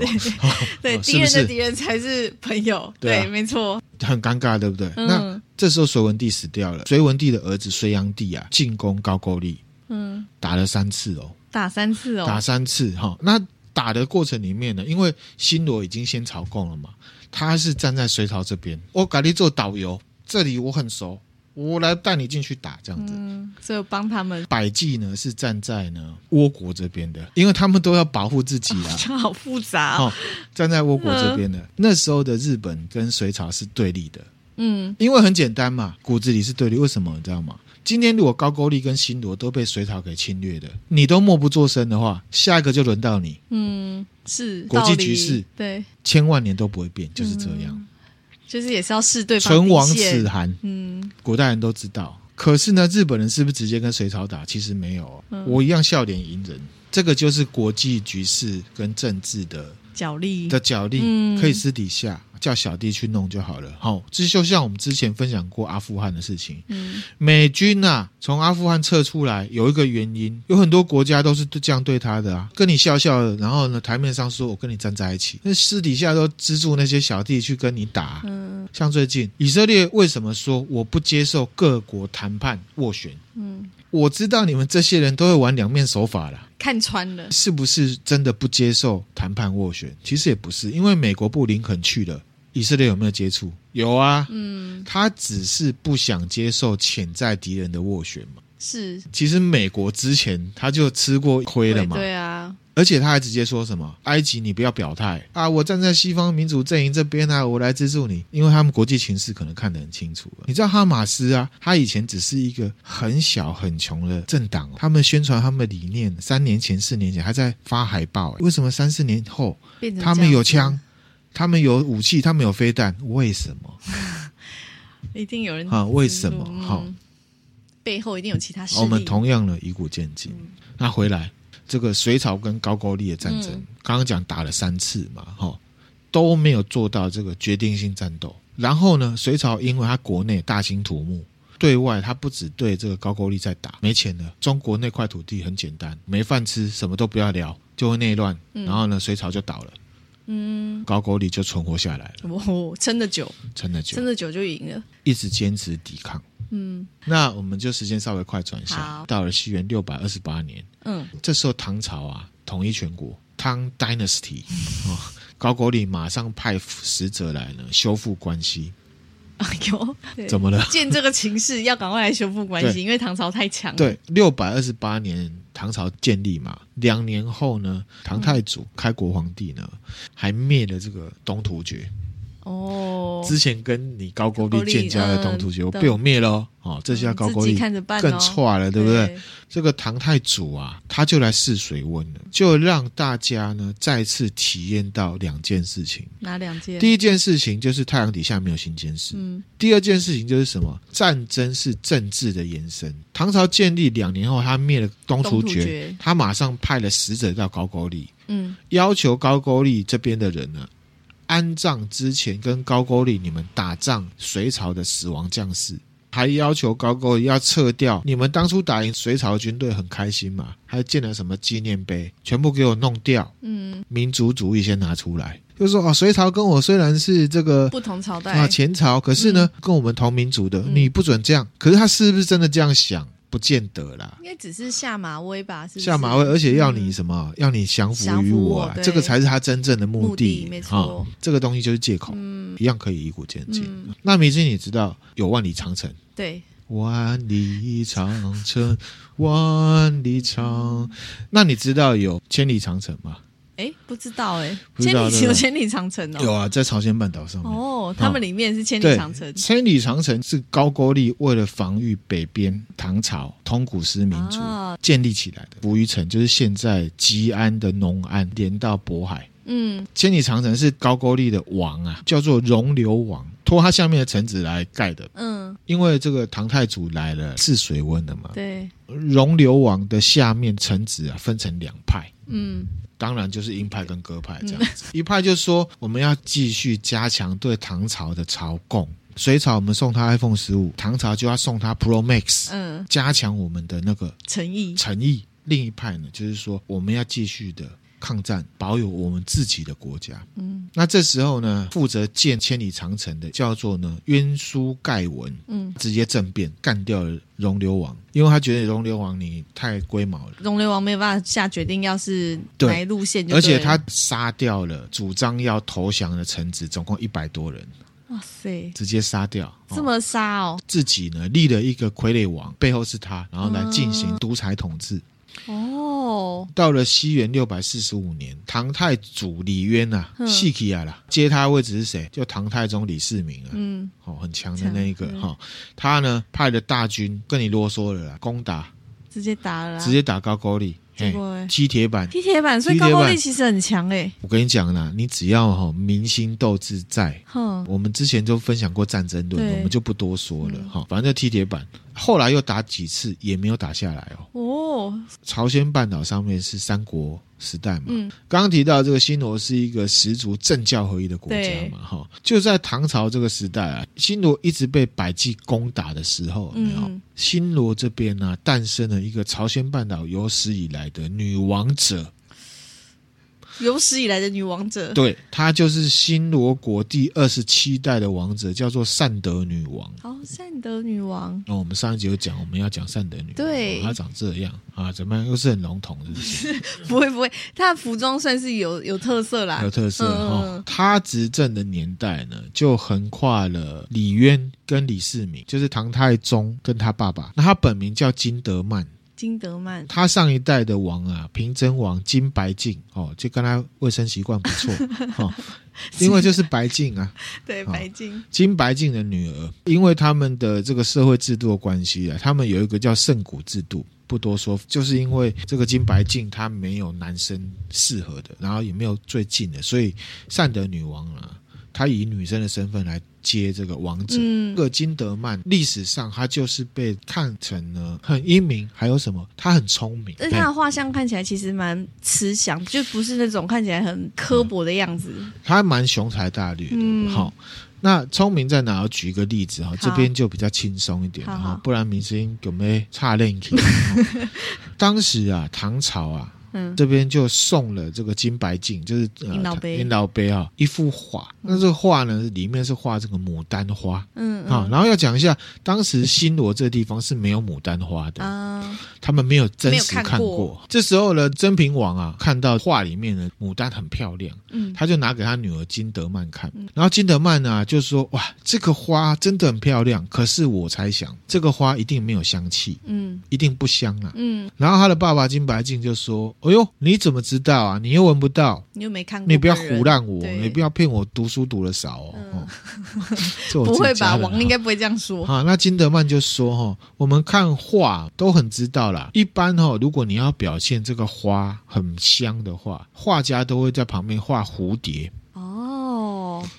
对，敌人 *laughs* 的敌人才是朋友。对，没错。很尴尬，对不对？嗯、那这时候隋文帝死掉了，隋文帝的儿子隋炀帝啊，进攻高句丽，嗯，打了三次哦，打三次哦，打三次哈、哦。那打的过程里面呢，因为新罗已经先朝贡了嘛，他是站在隋朝这边，我赶紧做导游，这里我很熟。我来带你进去打，这样子，嗯，所以帮他们。百济呢是站在呢倭国这边的，因为他们都要保护自己啊。这 *laughs* 好复杂哦，站在倭国这边的，嗯，那时候的日本跟隋朝是对立的。嗯，因为很简单嘛，骨子里是对立。为什么你知道吗？今天如果高句丽跟新罗都被隋朝给侵略的，你都默不作声的话，下一个就轮到你。嗯，是国际局势，对，千万年都不会变，就是这样。嗯就是也是要试对方唇亡齿寒，嗯，古代人都知道。可是呢，日本人是不是直接跟隋朝打？其实没有，嗯、我一样笑脸迎人。这个就是国际局势跟政治的角力的脚力，可以私底下。叫小弟去弄就好了。好，这就像我们之前分享过阿富汗的事情。嗯，美军呐、啊，从阿富汗撤出来有一个原因，有很多国家都是这样对他的啊，跟你笑笑的，然后呢，台面上说我跟你站在一起，那私底下都资助那些小弟去跟你打。嗯，像最近以色列为什么说我不接受各国谈判斡旋？嗯。我知道你们这些人都会玩两面手法啦，看穿了，是不是真的不接受谈判斡旋？其实也不是，因为美国布林肯去了，以色列有没有接触？有啊，嗯，他只是不想接受潜在敌人的斡旋嘛。是，其实美国之前他就吃过亏了嘛。对，对啊。而且他还直接说什么：“埃及，你不要表态啊！我站在西方民主阵营这边啊，我来资助你，因为他们国际情势可能看得很清楚。你知道哈马斯啊，他以前只是一个很小很穷的政党，他们宣传他们的理念，三年前、四年前还在发海报。为什么三四年后他们有枪，他们有武器，他们有飞弹？为什么？*laughs* 一定有人啊？为什么？好、嗯，背后一定有其他事。我们同样的以古见今，嗯、那回来。”这个隋朝跟高句丽的战争，嗯、刚刚讲打了三次嘛，哈，都没有做到这个决定性战斗。然后呢，隋朝因为他国内大兴土木，对外他不只对这个高句丽在打，没钱了，中国那块土地很简单，没饭吃，什么都不要聊，就会内乱。然后呢，隋朝就倒了，嗯，高句丽就存活下来了。哦，撑得久，撑得久，撑得久就赢了，一直坚持抵抗。嗯，那我们就时间稍微快转一下，到了西元六百二十八年，嗯，这时候唐朝啊统一全国，唐 Dynasty，哦，高句丽马上派使者来呢修复关系。哎呦，对怎么了？见这个情势，要赶快来修复关系，因为唐朝太强了。对，六百二十八年唐朝建立嘛，两年后呢，唐太祖开国皇帝呢，还灭了这个东突厥。哦，之前跟你高句丽建交的东突厥，被我灭了哦，哦，这下高句丽更错了，对不对？对这个唐太祖啊，他就来试水温了，就让大家呢再次体验到两件事情。哪两件？第一件事情就是太阳底下没有新鲜事。嗯，第二件事情就是什么？战争是政治的延伸。唐朝建立两年后，他灭了东突厥，东突厥他马上派了使者到高句丽，嗯，要求高句丽这边的人呢。安葬之前跟高句丽你们打仗隋朝的死亡将士，还要求高句丽要撤掉。你们当初打赢隋朝军队很开心嘛，还建了什么纪念碑，全部给我弄掉。嗯，民族主义先拿出来，就说哦，隋朝跟我虽然是这个不同朝代。啊前朝，可是呢、嗯、跟我们同民族的，你不准这样。可是他是不是真的这样想？不见得啦，应该只是下马威吧？是是下马威，而且要你什么？嗯、要你降服于我、啊，这个才是他真正的目的。没错、哦，这个东西就是借口，嗯、一样可以以古见今。嗯、那明星你知道有万里长城？对，万里长城，万里长。那你知道有千里长城吗？哎，不知道哎，千里有千里长城哦，有啊，在朝鲜半岛上面哦，他们里面是千里长城。千里长城是高句丽为了防御北边唐朝通古斯民族建立起来的。扶余城就是现在吉安的农安，连到渤海。嗯，千里长城是高句丽的王啊，叫做容留王，托他下面的臣子来盖的。嗯，因为这个唐太祖来了，是水温的嘛。对，容留王的下面臣子啊，分成两派。嗯。当然就是鹰派跟鸽派这样子，嗯、一派就说我们要继续加强对唐朝的朝贡，隋朝我们送他 iPhone 十五，唐朝就要送他 Pro Max，嗯，加强我们的那个诚意。诚意。另一派呢，就是说我们要继续的抗战，保有我们自己的国家。嗯，那这时候呢，负责建千里长城的叫做呢鸢书盖文，嗯，直接政变干掉了容留王。因为他觉得容留王你太龟毛了，容留王没有办法下决定，要是哪一路线就，而且他杀掉了主张要投降的臣子，总共一百多人。哇塞，直接杀掉，这么杀哦！自己呢立了一个傀儡王，背后是他，然后来进行独裁统治。哦，到了西元六百四十五年，唐太祖李渊啊，细起来了，接他位置是谁？就唐太宗李世民啊，嗯，哦，很强的那一个哈、哦，他呢派了大军，跟你啰嗦了啦，攻打，直接打了，直接打高句丽。嘿，踢铁板，踢铁板，所以高句丽其实很强哎。我跟你讲啦，你只要哈民心斗志在，我们之前就分享过战争论，我们就不多说了哈。反正就踢铁板，后来又打几次也没有打下来哦。哦，朝鲜半岛上面是三国时代嘛，嗯，刚刚提到这个新罗是一个十足政教合一的国家嘛，哈，就在唐朝这个时代啊，新罗一直被百济攻打的时候，有没有？嗯、新罗这边呢、啊，诞生了一个朝鲜半岛有史以来的女王者。有史以来的女王者，对，她就是新罗国第二十七代的王者，叫做善德女王。哦，善德女王。那、哦、我们上一集有讲，我们要讲善德女王。对，她、哦、长这样啊，怎么样？又是很笼统，是不是？*laughs* 不会不会，她的服装算是有有特色啦，有特色哈、嗯哦。她执政的年代呢，就横跨了李渊跟李世民，就是唐太宗跟他爸爸。那他本名叫金德曼。金德曼，他上一代的王啊，平真王金白净哦，就跟他卫生习惯不错 *laughs* 哦，因为就是白净啊，*laughs* 对，哦、白净金白净的女儿，因为他们的这个社会制度的关系啊，他们有一个叫圣古制度，不多说，就是因为这个金白净她没有男生适合的，然后也没有最近的，所以善德女王啊，她以女生的身份来。接这个王者，嗯、这个金德曼历史上他就是被看成呢很英明，还有什么？他很聪明，但是他的画像看起来其实蛮慈祥，就不是那种看起来很刻薄的样子。嗯、他蛮雄才大略的。嗯、好，那聪明在哪？我举一个例子哈，这边就比较轻松一点哈，不然明星有没有差练？*laughs* 当时啊，唐朝啊。嗯，这边就送了这个金白镜，就是银老杯。银老杯啊，一幅画。那这个画呢，里面是画这个牡丹花。嗯啊，然后要讲一下，当时新罗这个地方是没有牡丹花的。啊，他们没有真实看过，看过。这时候呢，真平王啊，看到画里面的牡丹很漂亮，嗯，他就拿给他女儿金德曼看，然后金德曼呢就说：“哇，这个花真的很漂亮，可是我猜想这个花一定没有香气，嗯，一定不香啊，嗯。”然后他的爸爸金白镜就说：“哎呦，你怎么知道啊？你又闻不到，你又没看过，你不要胡乱我，你不要骗我读书读得少哦。嗯哦” *laughs* 不会吧？的王应该不会这样说。好，那金德曼就说：“哈，我们看画都很知道啦。一般哈，如果你要表现这个花很香的话，画家都会在旁边画蝴蝶。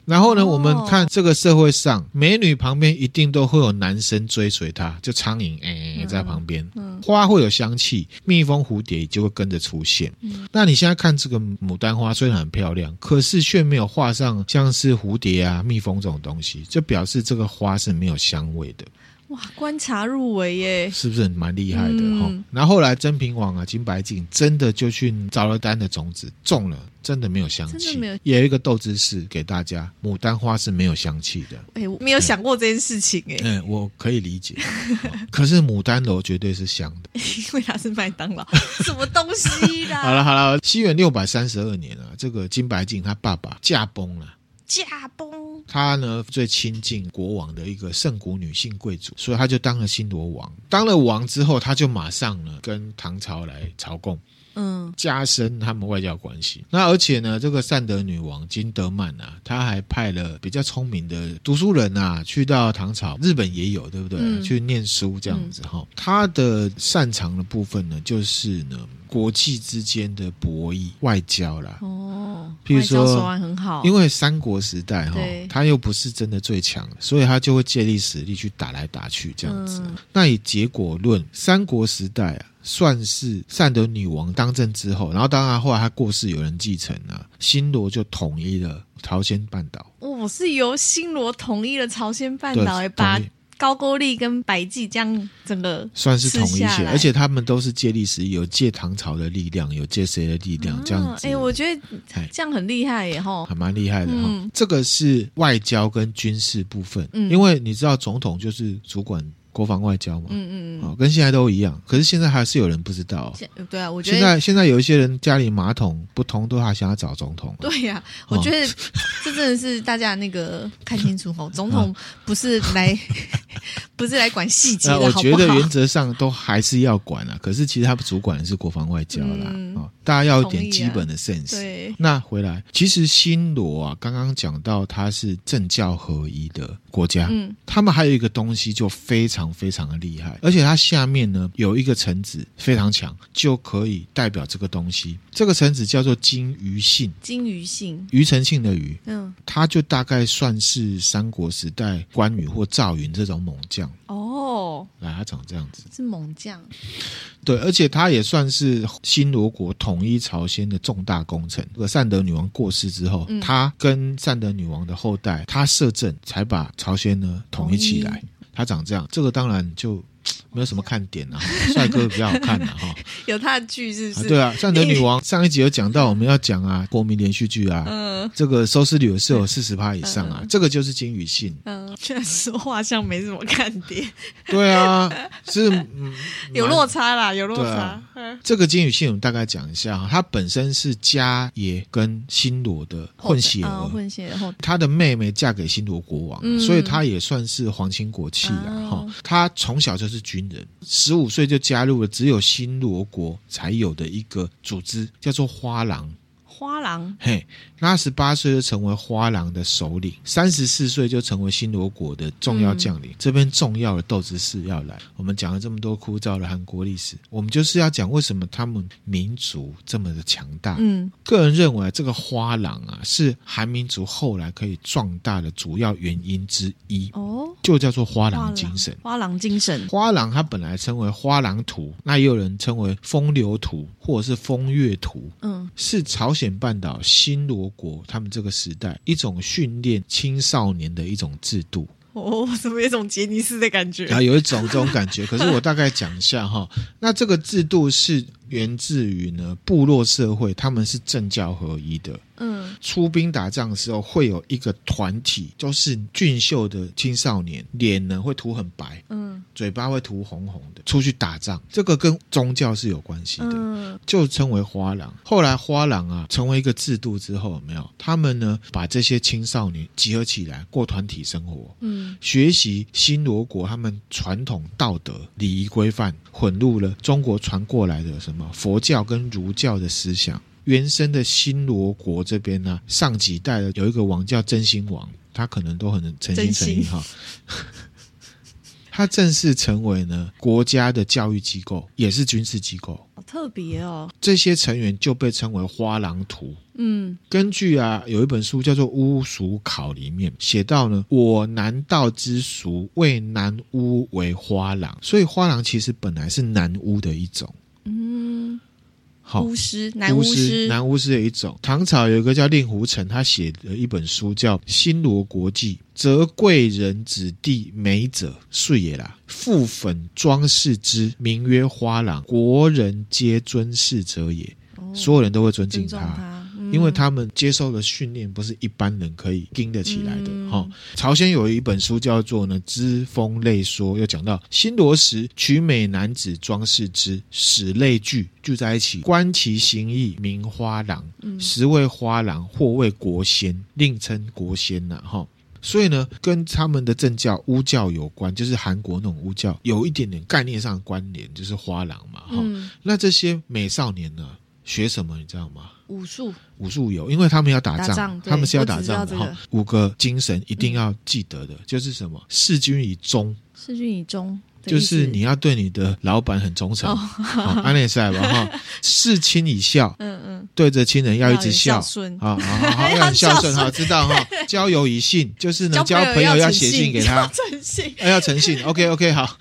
哦，然后呢，哦我们看这个社会上，美女旁边一定都会有男生追随她，就苍蝇哎在旁边。嗯，花会有香气，蜜蜂、蝴蝶就会跟着出现。嗯，那你现在看这个牡丹花，虽然很漂亮，可是却没有画上像是蝴蝶啊、蜜蜂这种东西，就表示这个花是没有香味的。”哇，观察入围耶，是不是蛮厉害的哈、嗯？然后后来真平王啊，金白净真的就去找了丹的种子种了，真的没有香气。真的没有。也有一个豆知识给大家：牡丹花是没有香气的。哎，我没有想过这件事情哎。嗯，我可以理解。可是牡丹楼绝对是香的，*laughs* 因为它是麦当劳，什么东西啦？*laughs* 好了好了，西元六百三十二年啊，这个金白净他爸爸驾崩了。驾崩，他呢最亲近国王的一个圣古女性贵族，所以他就当了新罗王。当了王之后，他就马上呢跟唐朝来朝贡，嗯，加深他们外交关系。那而且呢，这个善德女王金德曼啊，她还派了比较聪明的读书人啊，去到唐朝，日本也有，对不对？嗯、去念书这样子哈、嗯。他的擅长的部分呢，就是呢。国际之间的博弈、外交啦，哦，譬如说手腕很好，因为三国时代哈，他又不是真的最强，所以他就会借力使力去打来打去这样子。嗯、那以结果论，三国时代啊，算是善德女王当政之后，然后当然后来他过世，有人继承啊，新罗就统一了朝鲜半岛。哦，是由新罗统一了朝鲜半岛，把。高句丽跟百济这样整个算是统一起来，而且他们都是借力使力，有借唐朝的力量，有借谁的力量，这样子。哎、欸，我觉得这样很厉害耶，吼，还蛮厉害的哈、嗯。这个是外交跟军事部分，嗯、因为你知道总统就是主管。国防外交嘛，嗯嗯嗯，哦，跟现在都一样。可是现在还是有人不知道。对啊，我觉得现在现在有一些人家里马桶不通，都还想要找总统。*laughs* 对呀、啊，我觉得这真的是大家那个 *laughs* 看清楚哦，总统不是来 *laughs* 不是来管细节的，我觉得原则上都还是要管啊。可是其实他主管的是国防外交啦，嗯、哦，大家要有点基本的 sense。对，那回来，其实新罗啊，刚刚讲到它是政教合一的国家，嗯，他们还有一个东西就非常。非常的厉害，而且它下面呢有一个臣子非常强，就可以代表这个东西。这个臣子叫做金鱼信，金鱼信，庾澄庆的庾，嗯，他就大概算是三国时代关羽或赵云这种猛将。哦，来，他长这样子，是猛将。对，而且他也算是新罗国统一朝鲜的重大功臣。这个善德女王过世之后，嗯、他跟善德女王的后代，他摄政才把朝鲜呢统一起来。他长这样，这个当然就没有什么看点了、啊。帅哥比较好看的、啊、哈，*laughs* 有他的剧是不是？啊对啊，善德女王上一集有讲到，我们要讲啊，国民连续剧啊，嗯，这个收视率是有四十趴以上啊、嗯，这个就是金宇信。嗯，确实画像没什么看点。对啊，是、嗯、*laughs* 有落差啦，有落差。啊嗯、这个金宇信我们大概讲一下哈，他本身是家爷跟新罗的混血儿，哦、混血后他的妹妹嫁给新罗国王、嗯，所以他也算是皇亲国戚啊哈。他从小就是是军人，十五岁就加入了只有新罗国才有的一个组织，叫做花郎。花郎，嘿，那十八岁就成为花郎的首领，三十四岁就成为新罗国的重要将领。嗯、这边重要的豆知识要来，我们讲了这么多枯燥的韩国历史，我们就是要讲为什么他们民族这么的强大。嗯，个人认为这个花郎啊，是韩民族后来可以壮大的主要原因之一。哦，就叫做花郎精神。花郎精神，花郎他本来称为花郎图，那也有人称为风流图或者是风月图。嗯，是朝鲜。半岛新罗国，他们这个时代一种训练青少年的一种制度。哦，怎么有一种杰尼斯的感觉？啊，有一种这种感觉。可是我大概讲一下哈，那这个制度是源自于呢部落社会，他们是政教合一的。嗯，出兵打仗的时候会有一个团体，都是俊秀的青少年，脸呢会涂很白，嗯，嘴巴会涂红红的，出去打仗。这个跟宗教是有关系的，嗯，就称为花郎。后来花郎啊成为一个制度之后，有没有？他们呢把这些青少年集合起来过团体生活，嗯，学习新罗国他们传统道德礼仪规范，混入了中国传过来的什么佛教跟儒教的思想。原生的新罗国这边呢，上几代的有一个王叫真心王，他可能都很诚心诚意哈。他正式成为呢国家的教育机构，也是军事机构，好特别哦。这些成员就被称为花郎图。嗯，根据啊有一本书叫做《巫俗考》里面写到呢，我南道之俗谓南巫为花郎，所以花郎其实本来是南巫的一种。嗯。好，巫师，男巫师，男巫师的一种。唐朝有一个叫令狐澄，他写的一本书叫《新罗国记》，则贵人子弟美者遂也啦，覆粉装饰之，名曰花郎，国人皆尊事者也。哦，所有人都会尊敬他。因为他们接受的训练不是一般人可以经得起来的哈、嗯。朝鲜有一本书叫做呢《知风类说》，又讲到新罗时取美男子装饰之，使类聚聚在一起，观其形意，名花郎。实为花郎，或为国仙，另称国仙呐哈。所以呢，跟他们的政教巫教有关，就是韩国那种巫教有一点点概念上的关联，就是花郎嘛哈、嗯。那这些美少年呢，学什么你知道吗？武术，武术有，因为他们要打仗，打仗他们是要打仗的哈、这个。五个精神一定要记得的，嗯、就是什么？事君以忠，事君以忠，就是你要对你的老板很忠诚。安内赛吧哈。*laughs* 事亲以孝，嗯嗯，对着亲人要一直 *laughs* 孝顺，好好好，好要很孝顺哈，知道哈。*laughs* 交友以信，就是呢，交朋友要写信给他，诚信，要诚信。OK OK，好。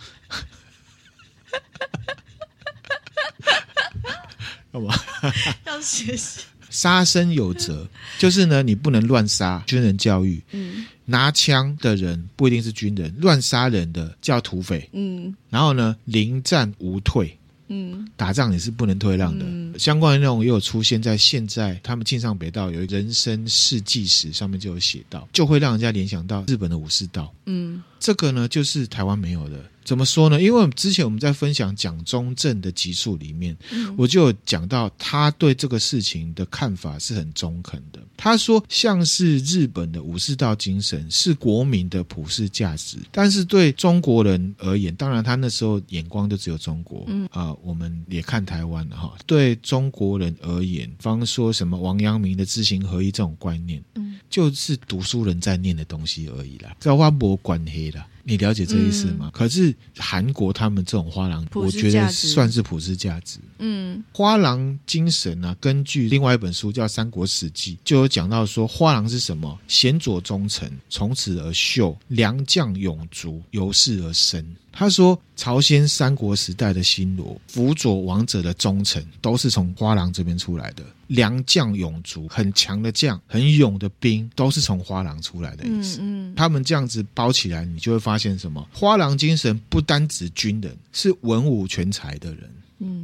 干嘛？*laughs* 要学习杀生有责，*laughs* 就是呢，你不能乱杀。军人教育，嗯，拿枪的人不一定是军人，乱杀人的叫土匪，嗯。然后呢，临战无退，嗯，打仗也是不能退让的。嗯、相关的内容也有出现在现在他们庆尚北道有人生事纪史上面就有写到，就会让人家联想到日本的武士道，嗯，这个呢就是台湾没有的。怎么说呢？因为之前我们在分享蒋中正的集数里面，嗯，我就有讲到他对这个事情的看法是很中肯的。他说，像是日本的武士道精神是国民的普世价值，但是对中国人而言，当然他那时候眼光就只有中国，嗯啊，呃，我们也看台湾了哈。对中国人而言，方说什么王阳明的知行合一这种观念，嗯，就是读书人在念的东西而已啦，这话没关黑的。你了解这意思吗？嗯、可是韩国他们这种花郎，我觉得算是普世价值。嗯，花郎精神呢、啊，根据另外一本书叫《三国史记》，就有讲到说，花郎是什么？贤佐忠臣，从此而秀；良将勇卒，由是而生。他说，朝鲜三国时代的新罗辅佐王者的忠臣，都是从花郎这边出来的。良将勇卒，很强的将，很勇的兵，都是从花郎出来的意思。嗯嗯，他们这样子包起来，你就会发现什么？花郎精神不单指军人，是文武全才的人。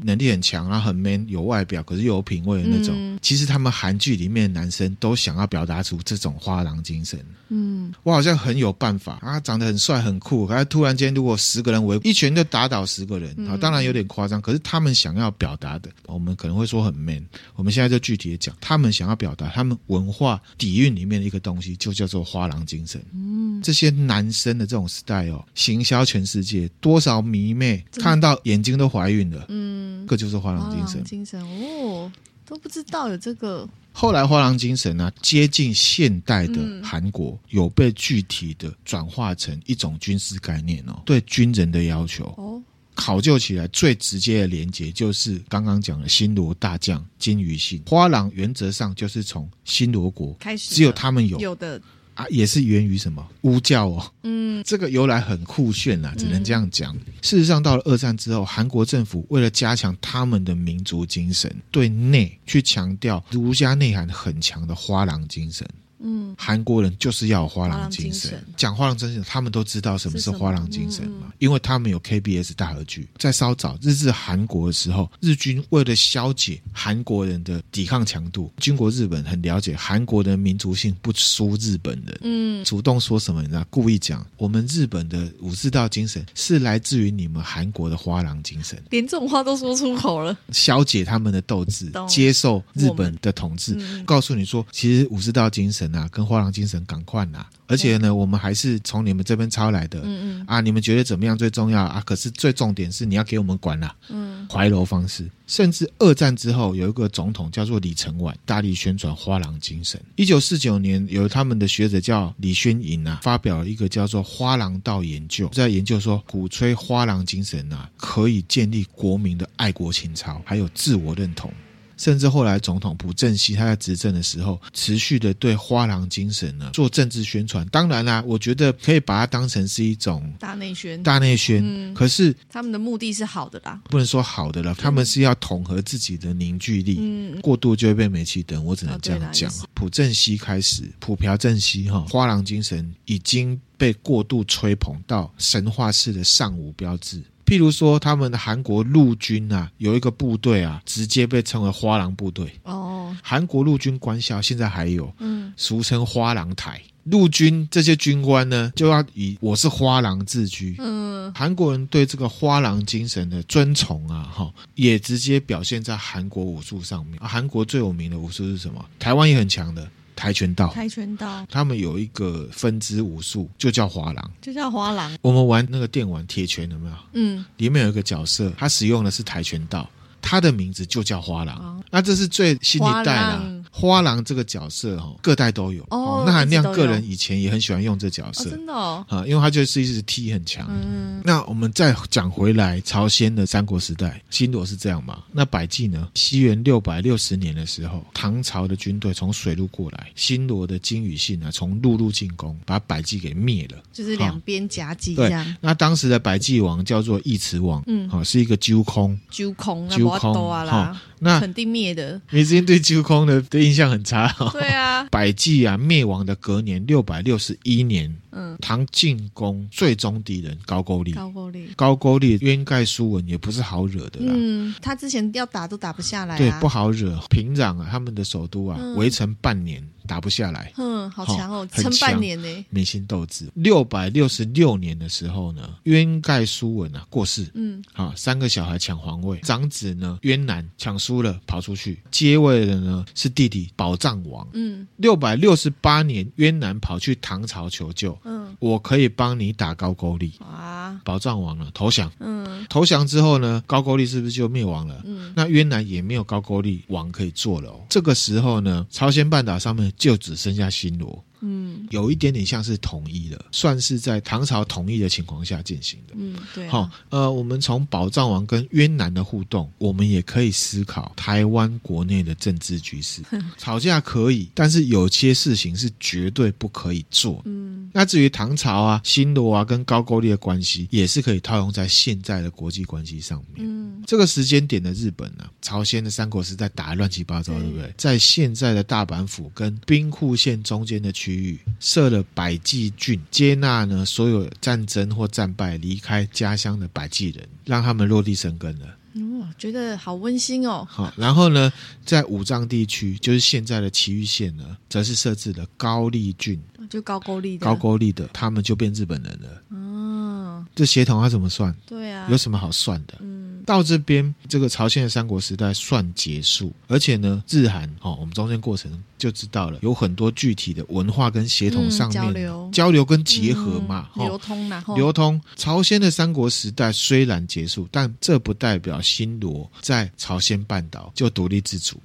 嗯，能力很强，然后很 man，有外表，可是又有品味的那种。嗯、其实他们韩剧里面的男生都想要表达出这种花郎精神。嗯，我好像很有办法啊，长得很帅很酷，可是突然间如果十个人围一拳就打倒十个人，啊、嗯，当然有点夸张。可是他们想要表达的，我们可能会说很 man。我们现在就具体的讲，他们想要表达他们文化底蕴里面的一个东西，就叫做花郎精神。嗯，这些男生的这种 style 行销全世界，多少迷妹看到眼睛都怀孕了。嗯。嗯，这个就是花郎精神。精神哦，都不知道有这个。后来花郎精神呢、啊，接近现代的韩国，有被具体的转化成一种军事概念哦，对军人的要求哦。考究起来最直接的连接就是刚刚讲的新罗大将金鱼信花郎，原则上就是从新罗国开始，只有他们有有的。啊，也是源于什么巫教哦？嗯，这个由来很酷炫啊，只能这样讲。嗯、事实上，到了二战之后，韩国政府为了加强他们的民族精神，对内去强调儒家内涵很强的花郎精神。嗯，韩国人就是要有花郎精神。讲花郎精神，他们都知道什么是花郎精神嘛？因为他们有 KBS 大和剧。在稍早日治韩国的时候，日军为了消解韩国人的抵抗强度，军国日本很了解韩国的民族性不输日本人，嗯，主动说什么？你知道，故意讲我们日本的武士道精神是来自于你们韩国的花郎精神，连这种话都说出口了，消解他们的斗志，接受日本的统治，嗯、告诉你说，其实武士道精神啊，跟花郎精神赶快呐。而且呢，我们还是从你们这边抄来的。嗯嗯啊，你们觉得怎么样最重要啊？可是最重点是你要给我们管啦。嗯，怀柔方式，甚至二战之后有一个总统叫做李承晚，大力宣传花郎精神。一九四九年，有他们的学者叫李宣颖啊，发表了一个叫做《花郎道研究》，在研究说，鼓吹花郎精神啊，可以建立国民的爱国情操，还有自我认同。甚至后来总统朴正熙他在执政的时候，持续的对花郎精神呢做政治宣传。当然啦，我觉得可以把它当成是一种大内宣。大内宣，嗯、可是他们的目的是好的啦，不能说好的了，他们是要统合自己的凝聚力。嗯，过度就会被煤气灯，我只能这样讲。朴正熙开始，朴朴正熙哈，花郎精神已经被过度吹捧到神话式的尚武标志。譬如说，他们的韩国陆军啊，有一个部队啊，直接被称为花郎部队。哦，韩国陆军官校现在还有，嗯，俗称花郎台。陆军这些军官呢，就要以我是花郎自居。嗯，韩国人对这个花郎精神的尊崇啊，哈，也直接表现在韩国武术上面。韩国最有名的武术是什么？台湾也很强的。跆拳道，跆拳道，他们有一个分支武术，就叫花郎，就叫花郎。我们玩那个电玩铁拳有没有？嗯，里面有一个角色，他使用的是跆拳道，他的名字就叫花郎。哦、那这是最新一代啦。花郎这个角色哈，各代都有哦。那韩亮个人以前也很喜欢用这角色，哦、真的哦，啊，因为他就是一直踢很强。嗯，那我们再讲回来，朝鲜的三国时代，新罗是这样嘛？那百济呢？西元六百六十年的时候，唐朝的军队从水路过来，新罗的金宇信啊，从陆路进攻，把百济给灭了，就是两边夹击这样。那当时的百济王叫做义慈王，嗯，好，是一个揪空，揪空，揪空啊，那肯定灭的。你之前对鸠空的的印象很差。对啊，*laughs* 百济啊灭亡的隔年六百六十一年，嗯，唐进攻最终敌人高句丽，高句丽，高句丽渊盖苏文也不是好惹的啦。嗯，他之前要打都打不下来，啊，对，不好惹。平壤啊，他们的首都啊，围城半年。打不下来，嗯，好强哦，撑半年呢，民心斗志。六百六十六年的时候呢，渊盖苏文啊过世，嗯，好，三个小孩抢皇位，长子呢渊南抢输了跑出去，接位的呢是弟弟保障王，嗯，六百六十八年渊南跑去唐朝求救，嗯，我可以帮你打高句丽啊，保障王了投降，嗯，投降之后呢，高句丽是不是就灭亡了？嗯，那越南也没有高句丽王可以做了哦。这个时候呢，朝鲜半岛上面。就只剩下新罗。嗯，有一点点像是统一的，算是在唐朝统一的情况下进行的。嗯，对、啊。好，呃，我们从宝藏王跟渊南的互动，我们也可以思考台湾国内的政治局势。*laughs* 吵架可以，但是有些事情是绝对不可以做。嗯，那至于唐朝啊、新罗啊跟高句丽的关系，也是可以套用在现在的国际关系上面。嗯，这个时间点的日本呢、啊，朝鲜的三国是在打乱七八糟，对不对？在现在的大阪府跟兵库县中间的区。区域设了百济郡，接纳呢所有战争或战败离开家乡的百济人，让他们落地生根了。哦，觉得好温馨哦。好，然后呢，在武藏地区，就是现在的埼玉县呢，则是设置了高丽郡，就高句丽的高句丽的，他们就变日本人了。嗯，这协同他怎么算？对啊，有什么好算的？嗯。到这边，这个朝鲜的三国时代算结束，而且呢，日韩哦，我们中间过程就知道了，有很多具体的文化跟协同上面、嗯、交流、交流跟结合嘛，嗯、流通然后流通。朝鲜的三国时代虽然结束，但这不代表新罗在朝鲜半岛就独立自主，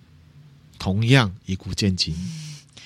同样以古见今。嗯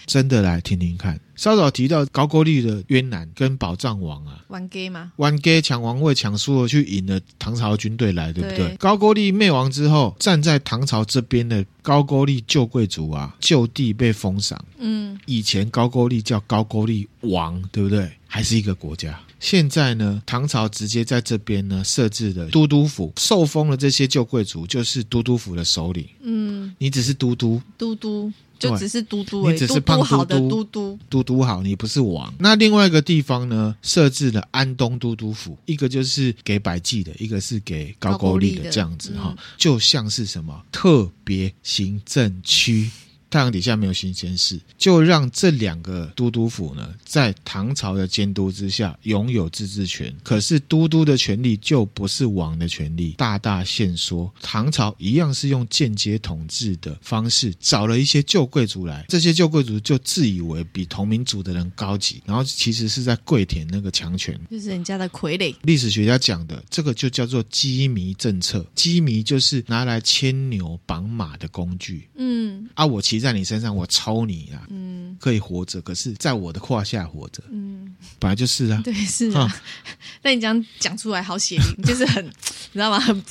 真的来听听看，稍早提到高句丽的渊南跟保障王啊，玩 gay 吗？玩 gay 抢王位抢输了，去引了唐朝军队来，对不对？对高句丽灭亡之后，站在唐朝这边的高句丽旧贵族啊，就地被封赏。嗯，以前高句丽叫高句丽王，对不对？还是一个国家。现在呢，唐朝直接在这边呢设置的都督府，受封了这些旧贵族就是都督府的首领。嗯，你只是都督，都督。就只是都督，你只是胖嘟嘟，都督督，都督好，你不是王。那另外一个地方呢，设置了安东都督府，一个就是给百济的，一个是给高句丽的，这样子哈，就像是什么特别行政区。太阳底下没有新鲜事，就让这两个都督府呢，在唐朝的监督之下拥有自治权。可是都督的权力就不是王的权力，大大限缩。唐朝一样是用间接统治的方式，找了一些旧贵族来，这些旧贵族就自以为比同民族的人高级，然后其实是在跪舔那个强权，就是人家的傀儡。历史学家讲的这个就叫做羁縻政策，羁縻就是拿来牵牛绑马的工具。嗯，啊，我其在你身上，我抽你啊！嗯，可以活着，可是在我的胯下活着。嗯，本来就是啊。对，是啊。*laughs* 那你这样讲出来，好血淋，*laughs* 就是很，你知道吗？很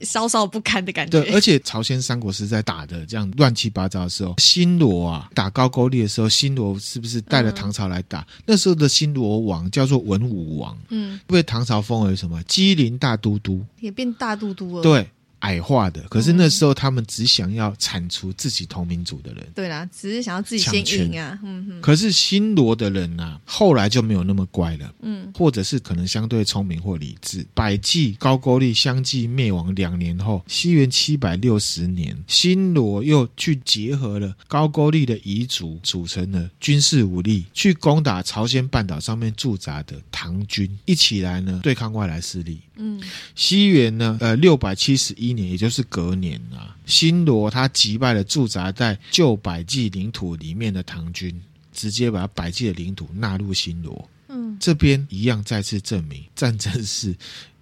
稍稍不堪的感觉。对，而且朝鲜三国时在打的这样乱七八糟的时候，新罗啊打高句丽的时候，新罗是不是带了唐朝来打？嗯、那时候的新罗王叫做文武王，嗯，被唐朝封为什么？吉林大都督，也变大都督了。对。矮化的，可是那时候他们只想要铲除自己同民族的人，对啦，只是想要自己先赢啊。嗯哼。可是新罗的人呐、啊，后来就没有那么乖了，嗯，或者是可能相对聪明或理智。百济、高句丽相继灭亡两年后，西元七百六十年，新罗又去结合了高句丽的遗族，组成了军事武力，去攻打朝鲜半岛上面驻扎的唐军，一起来呢对抗外来势力。嗯，西元呢，呃，六百七十一年，也就是隔年啊，新罗他击败了驻扎在旧百济领土里面的唐军，直接把百济的领土纳入新罗。嗯，这边一样再次证明战争是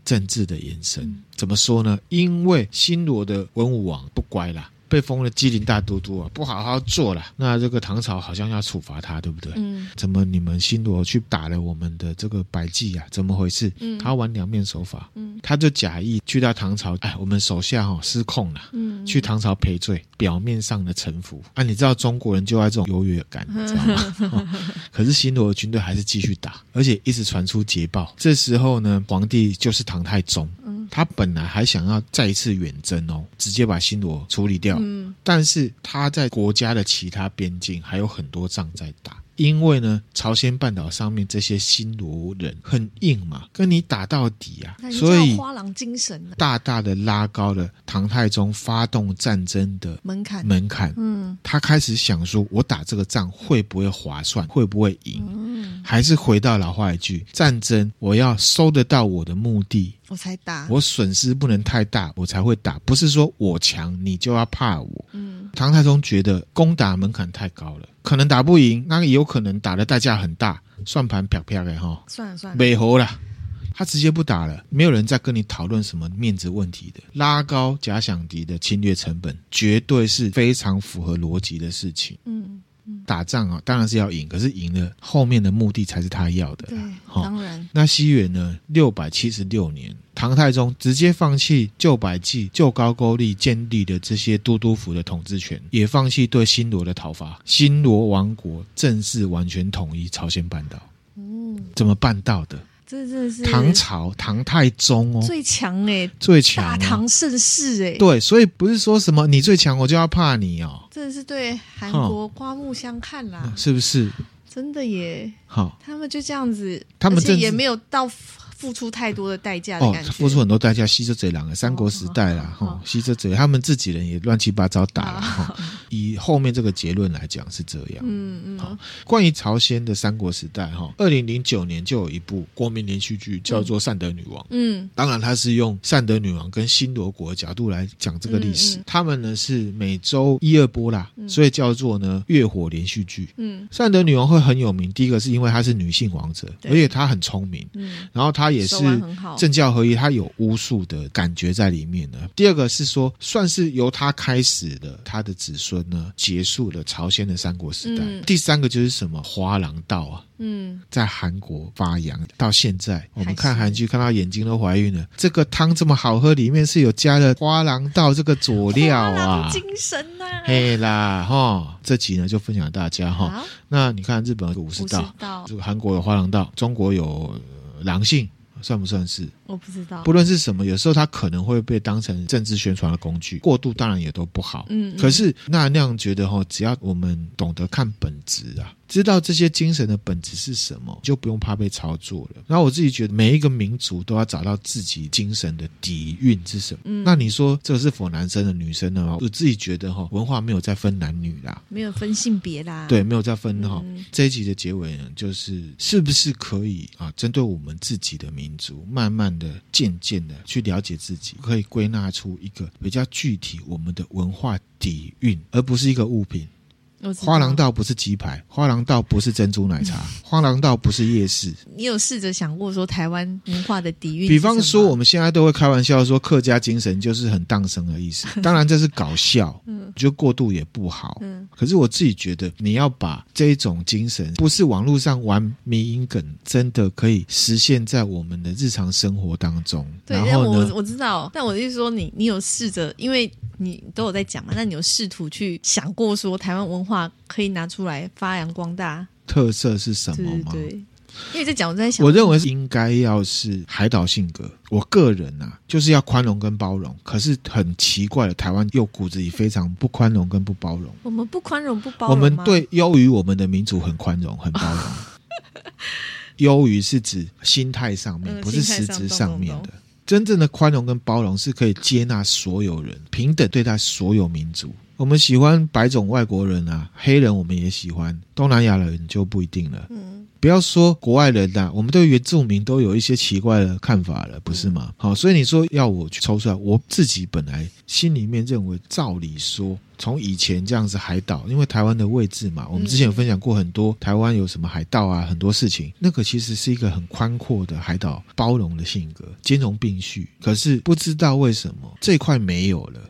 政治的延伸。嗯，怎么说呢？因为新罗的文武王不乖啦。被封了吉林大都督啊，不好好做了。那这个唐朝好像要处罚他，对不对？嗯。怎么你们新罗去打了我们的这个百济啊？怎么回事？嗯。他玩两面手法。嗯。他就假意去到唐朝，哎，我们手下哈、哦、失控了。嗯。去唐朝赔罪，表面上的臣服。啊，你知道中国人就爱这种优越感，你知道吗？*laughs* 哦、可是新罗的军队还是继续打，而且一直传出捷报。这时候呢，皇帝就是唐太宗。嗯。他本来还想要再一次远征哦，直接把新罗处理掉。嗯，但是他在国家的其他边境还有很多仗在打。因为呢，朝鲜半岛上面这些新罗人很硬嘛，跟你打到底啊，所以花郎精神大大的拉高了唐太宗发动战争的门槛门槛。嗯，他开始想说，我打这个仗会不会划算，会不会赢？嗯，还是回到老话一句，战争我要收得到我的目的，我才打，我损失不能太大，我才会打，不是说我强你就要怕我。嗯，唐太宗觉得攻打门槛太高了。可能打不赢，那也有可能打的代价很大，算盘啪啪的哈。算了算了，美猴了，他直接不打了，没有人再跟你讨论什么面子问题的，拉高假想敌的侵略成本，绝对是非常符合逻辑的事情。嗯。打仗啊，当然是要赢，可是赢了后面的目的才是他要的。对，当然。那西元呢？六百七十六年，唐太宗直接放弃旧百济、旧高句丽建立的这些都督府的统治权，也放弃对新罗的讨伐，新罗王国正式完全统一朝鲜半岛。嗯，怎么办到的？这真的是。唐朝唐太宗哦，最强哎，最强大唐盛世哎，对，所以不是说什么你最强我就要怕你哦，真的是对韩国刮目相看啦，是不是？真的耶，好，他们就这样子，他们也没有到。付出太多的代价的感觉，哦，付出很多代价，西周贼狼啊，三国时代啦，哈，西周贼他们自己人也乱七八糟打了哈。以后面这个结论来讲是这样，嗯嗯。好，关于朝鲜的三国时代哈，二零零九年就有一部国民连续剧叫做《善德女王》，嗯，当然它是用善德女王跟新罗国的角度来讲这个历史。他们呢是每周一二播啦，所以叫做呢月火连续剧。嗯，善德女王会很有名，第一个是因为她是女性王者，而且她很聪明，嗯，然后她。他也是政教合一，他有巫术的感觉在里面呢。第二个是说，算是由他开始的，他的子孙呢结束了朝鲜的三国时代。嗯、第三个就是什么花郎道啊，嗯，在韩国发扬到现在，我们看韩剧看到眼睛都怀孕了。这个汤这么好喝，里面是有加了花郎道这个佐料啊，精神呐、啊，嘿啦哈。这集呢就分享给大家哈。那你看日本有武士道，这个韩国有花郎道，中国有。狼性。算不算是？我不知道。不论是什么，有时候它可能会被当成政治宣传的工具，过度当然也都不好。嗯，嗯。可是那那样觉得哈，只要我们懂得看本质啊，知道这些精神的本质是什么，就不用怕被操作了。然后我自己觉得，每一个民族都要找到自己精神的底蕴是什么。嗯。那你说这个是否男生的、女生的吗？我自己觉得哈，文化没有再分男女啦，没有分性别啦。对，没有再分哈。嗯。这一集的结尾呢，就是是不是可以啊，针对我们自己的民族，慢慢的、渐渐的去了解自己，可以归纳出一个比较具体我们的文化底蕴，而不是一个物品。花廊道不是鸡排，花廊道不是珍珠奶茶，花廊道不是夜市。你有试着想过说台湾文化的底蕴？比方说，我们现在都会开玩笑说客家精神就是很荡生的意思，*laughs* 当然这是搞笑，嗯，就过度也不好，嗯。可是我自己觉得，你要把这种精神，不是网络上玩迷因梗，真的可以实现在我们的日常生活当中。对，然后，我我知道，但我就是说你，你你有试着，因为。你都有在讲嘛？那你有试图去想过说台湾文化可以拿出来发扬光大？特色是什么吗？对，对，因为在讲我在想，我认为是应该要是海岛性格。我个人啊，就是要宽容跟包容。可是很奇怪的，台湾又骨子里非常不宽容跟不包容。我们不宽容不包容，我们对优于我们的民族很宽容很包容。*laughs* 优于是指心态上面，不是实质上面的。真正的宽容跟包容是可以接纳所有人，平等对待所有民族。我们喜欢白种外国人啊，黑人我们也喜欢，东南亚人就不一定了。嗯，不要说国外人呐、啊，我们对原住民都有一些奇怪的看法了，不是吗？好，所以你说要我去抽出来，我自己本来心里面认为，照理说。从以前这样子海岛，因为台湾的位置嘛，我们之前有分享过很多台湾有什么海盗啊，很多事情，那个其实是一个很宽阔的海岛，包容的性格，兼容并蓄。可是不知道为什么这块没有了，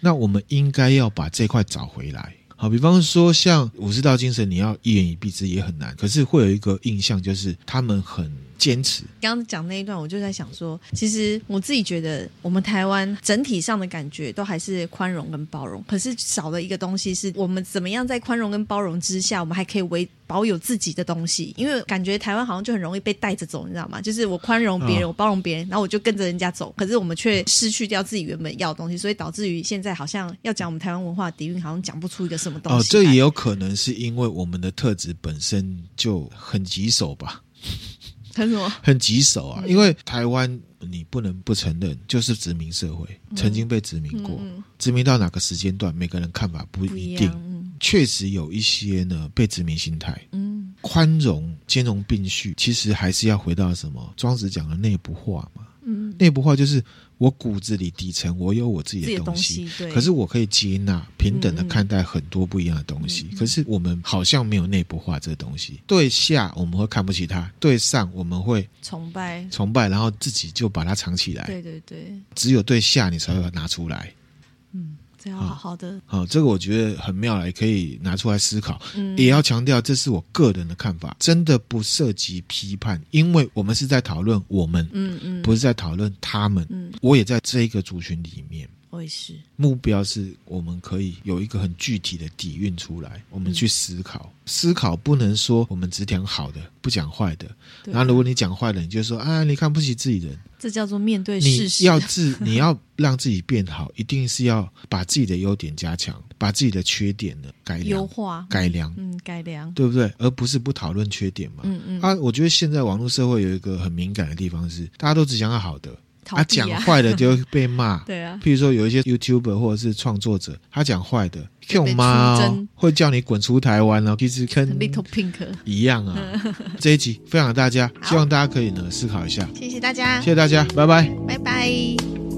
那我们应该要把这块找回来。好，比方说像武士道精神，你要一言以蔽之也很难，可是会有一个印象，就是他们很。坚持。刚刚讲那一段，我就在想说，其实我自己觉得，我们台湾整体上的感觉都还是宽容跟包容，可是少了一个东西，是我们怎么样在宽容跟包容之下，我们还可以维保有自己的东西。因为感觉台湾好像就很容易被带着走，你知道吗？就是我宽容别人，我包容别人，然后我就跟着人家走，可是我们却失去掉自己原本要的东西，所以导致于现在好像要讲我们台湾文化底蕴，好像讲不出一个什么东西。哦，这也有可能是因为我们的特质本身就很棘手吧。很什么？*laughs* 很棘手啊！因为台湾，你不能不承认，就是殖民社会，曾经被殖民过。殖民到哪个时间段，每个人看法不一定。确实有一些呢，被殖民心态。嗯，宽容、兼容并蓄，其实还是要回到什么？庄子讲的内部化嘛。嗯，内部化就是。我骨子里底层，我有我自己的东西，东西可是我可以接纳、平等的看待很多不一样的东西。嗯嗯，可是我们好像没有内部化这个东西。对下我们会看不起他，对上我们会崇拜，崇拜，然后自己就把它藏起来。对对对，只有对下你才会拿出来。嗯。这样好好的，好，这个我觉得很妙，也可以拿出来思考。嗯，也要强调，这是我个人的看法，真的不涉及批判，因为我们是在讨论我们，嗯嗯，不是在讨论他们。嗯，我也在这一个族群里面。我也是，目标是我们可以有一个很具体的底蕴出来，我们去思考。嗯、思考不能说我们只讲好的，不讲坏的。然后如果你讲坏的，你就说啊，你看不起自己人，这叫做面对事实。你要自，*laughs* 你要让自己变好，一定是要把自己的优点加强，把自己的缺点呢改良、优化、改良，嗯，改良，对不对？而不是不讨论缺点嘛。嗯嗯。啊，我觉得现在网络社会有一个很敏感的地方是，大家都只讲好的。他讲坏的就会被骂，*laughs* 对啊。譬如说有一些 YouTuber 或者是创作者，他讲坏的，Q 妈会叫你滚出台湾哦。其实跟 Little Pink 一样啊。*laughs* 这一集分享给大家，希望大家可以呢思考一下。谢谢大家，谢谢大家，拜拜，拜拜。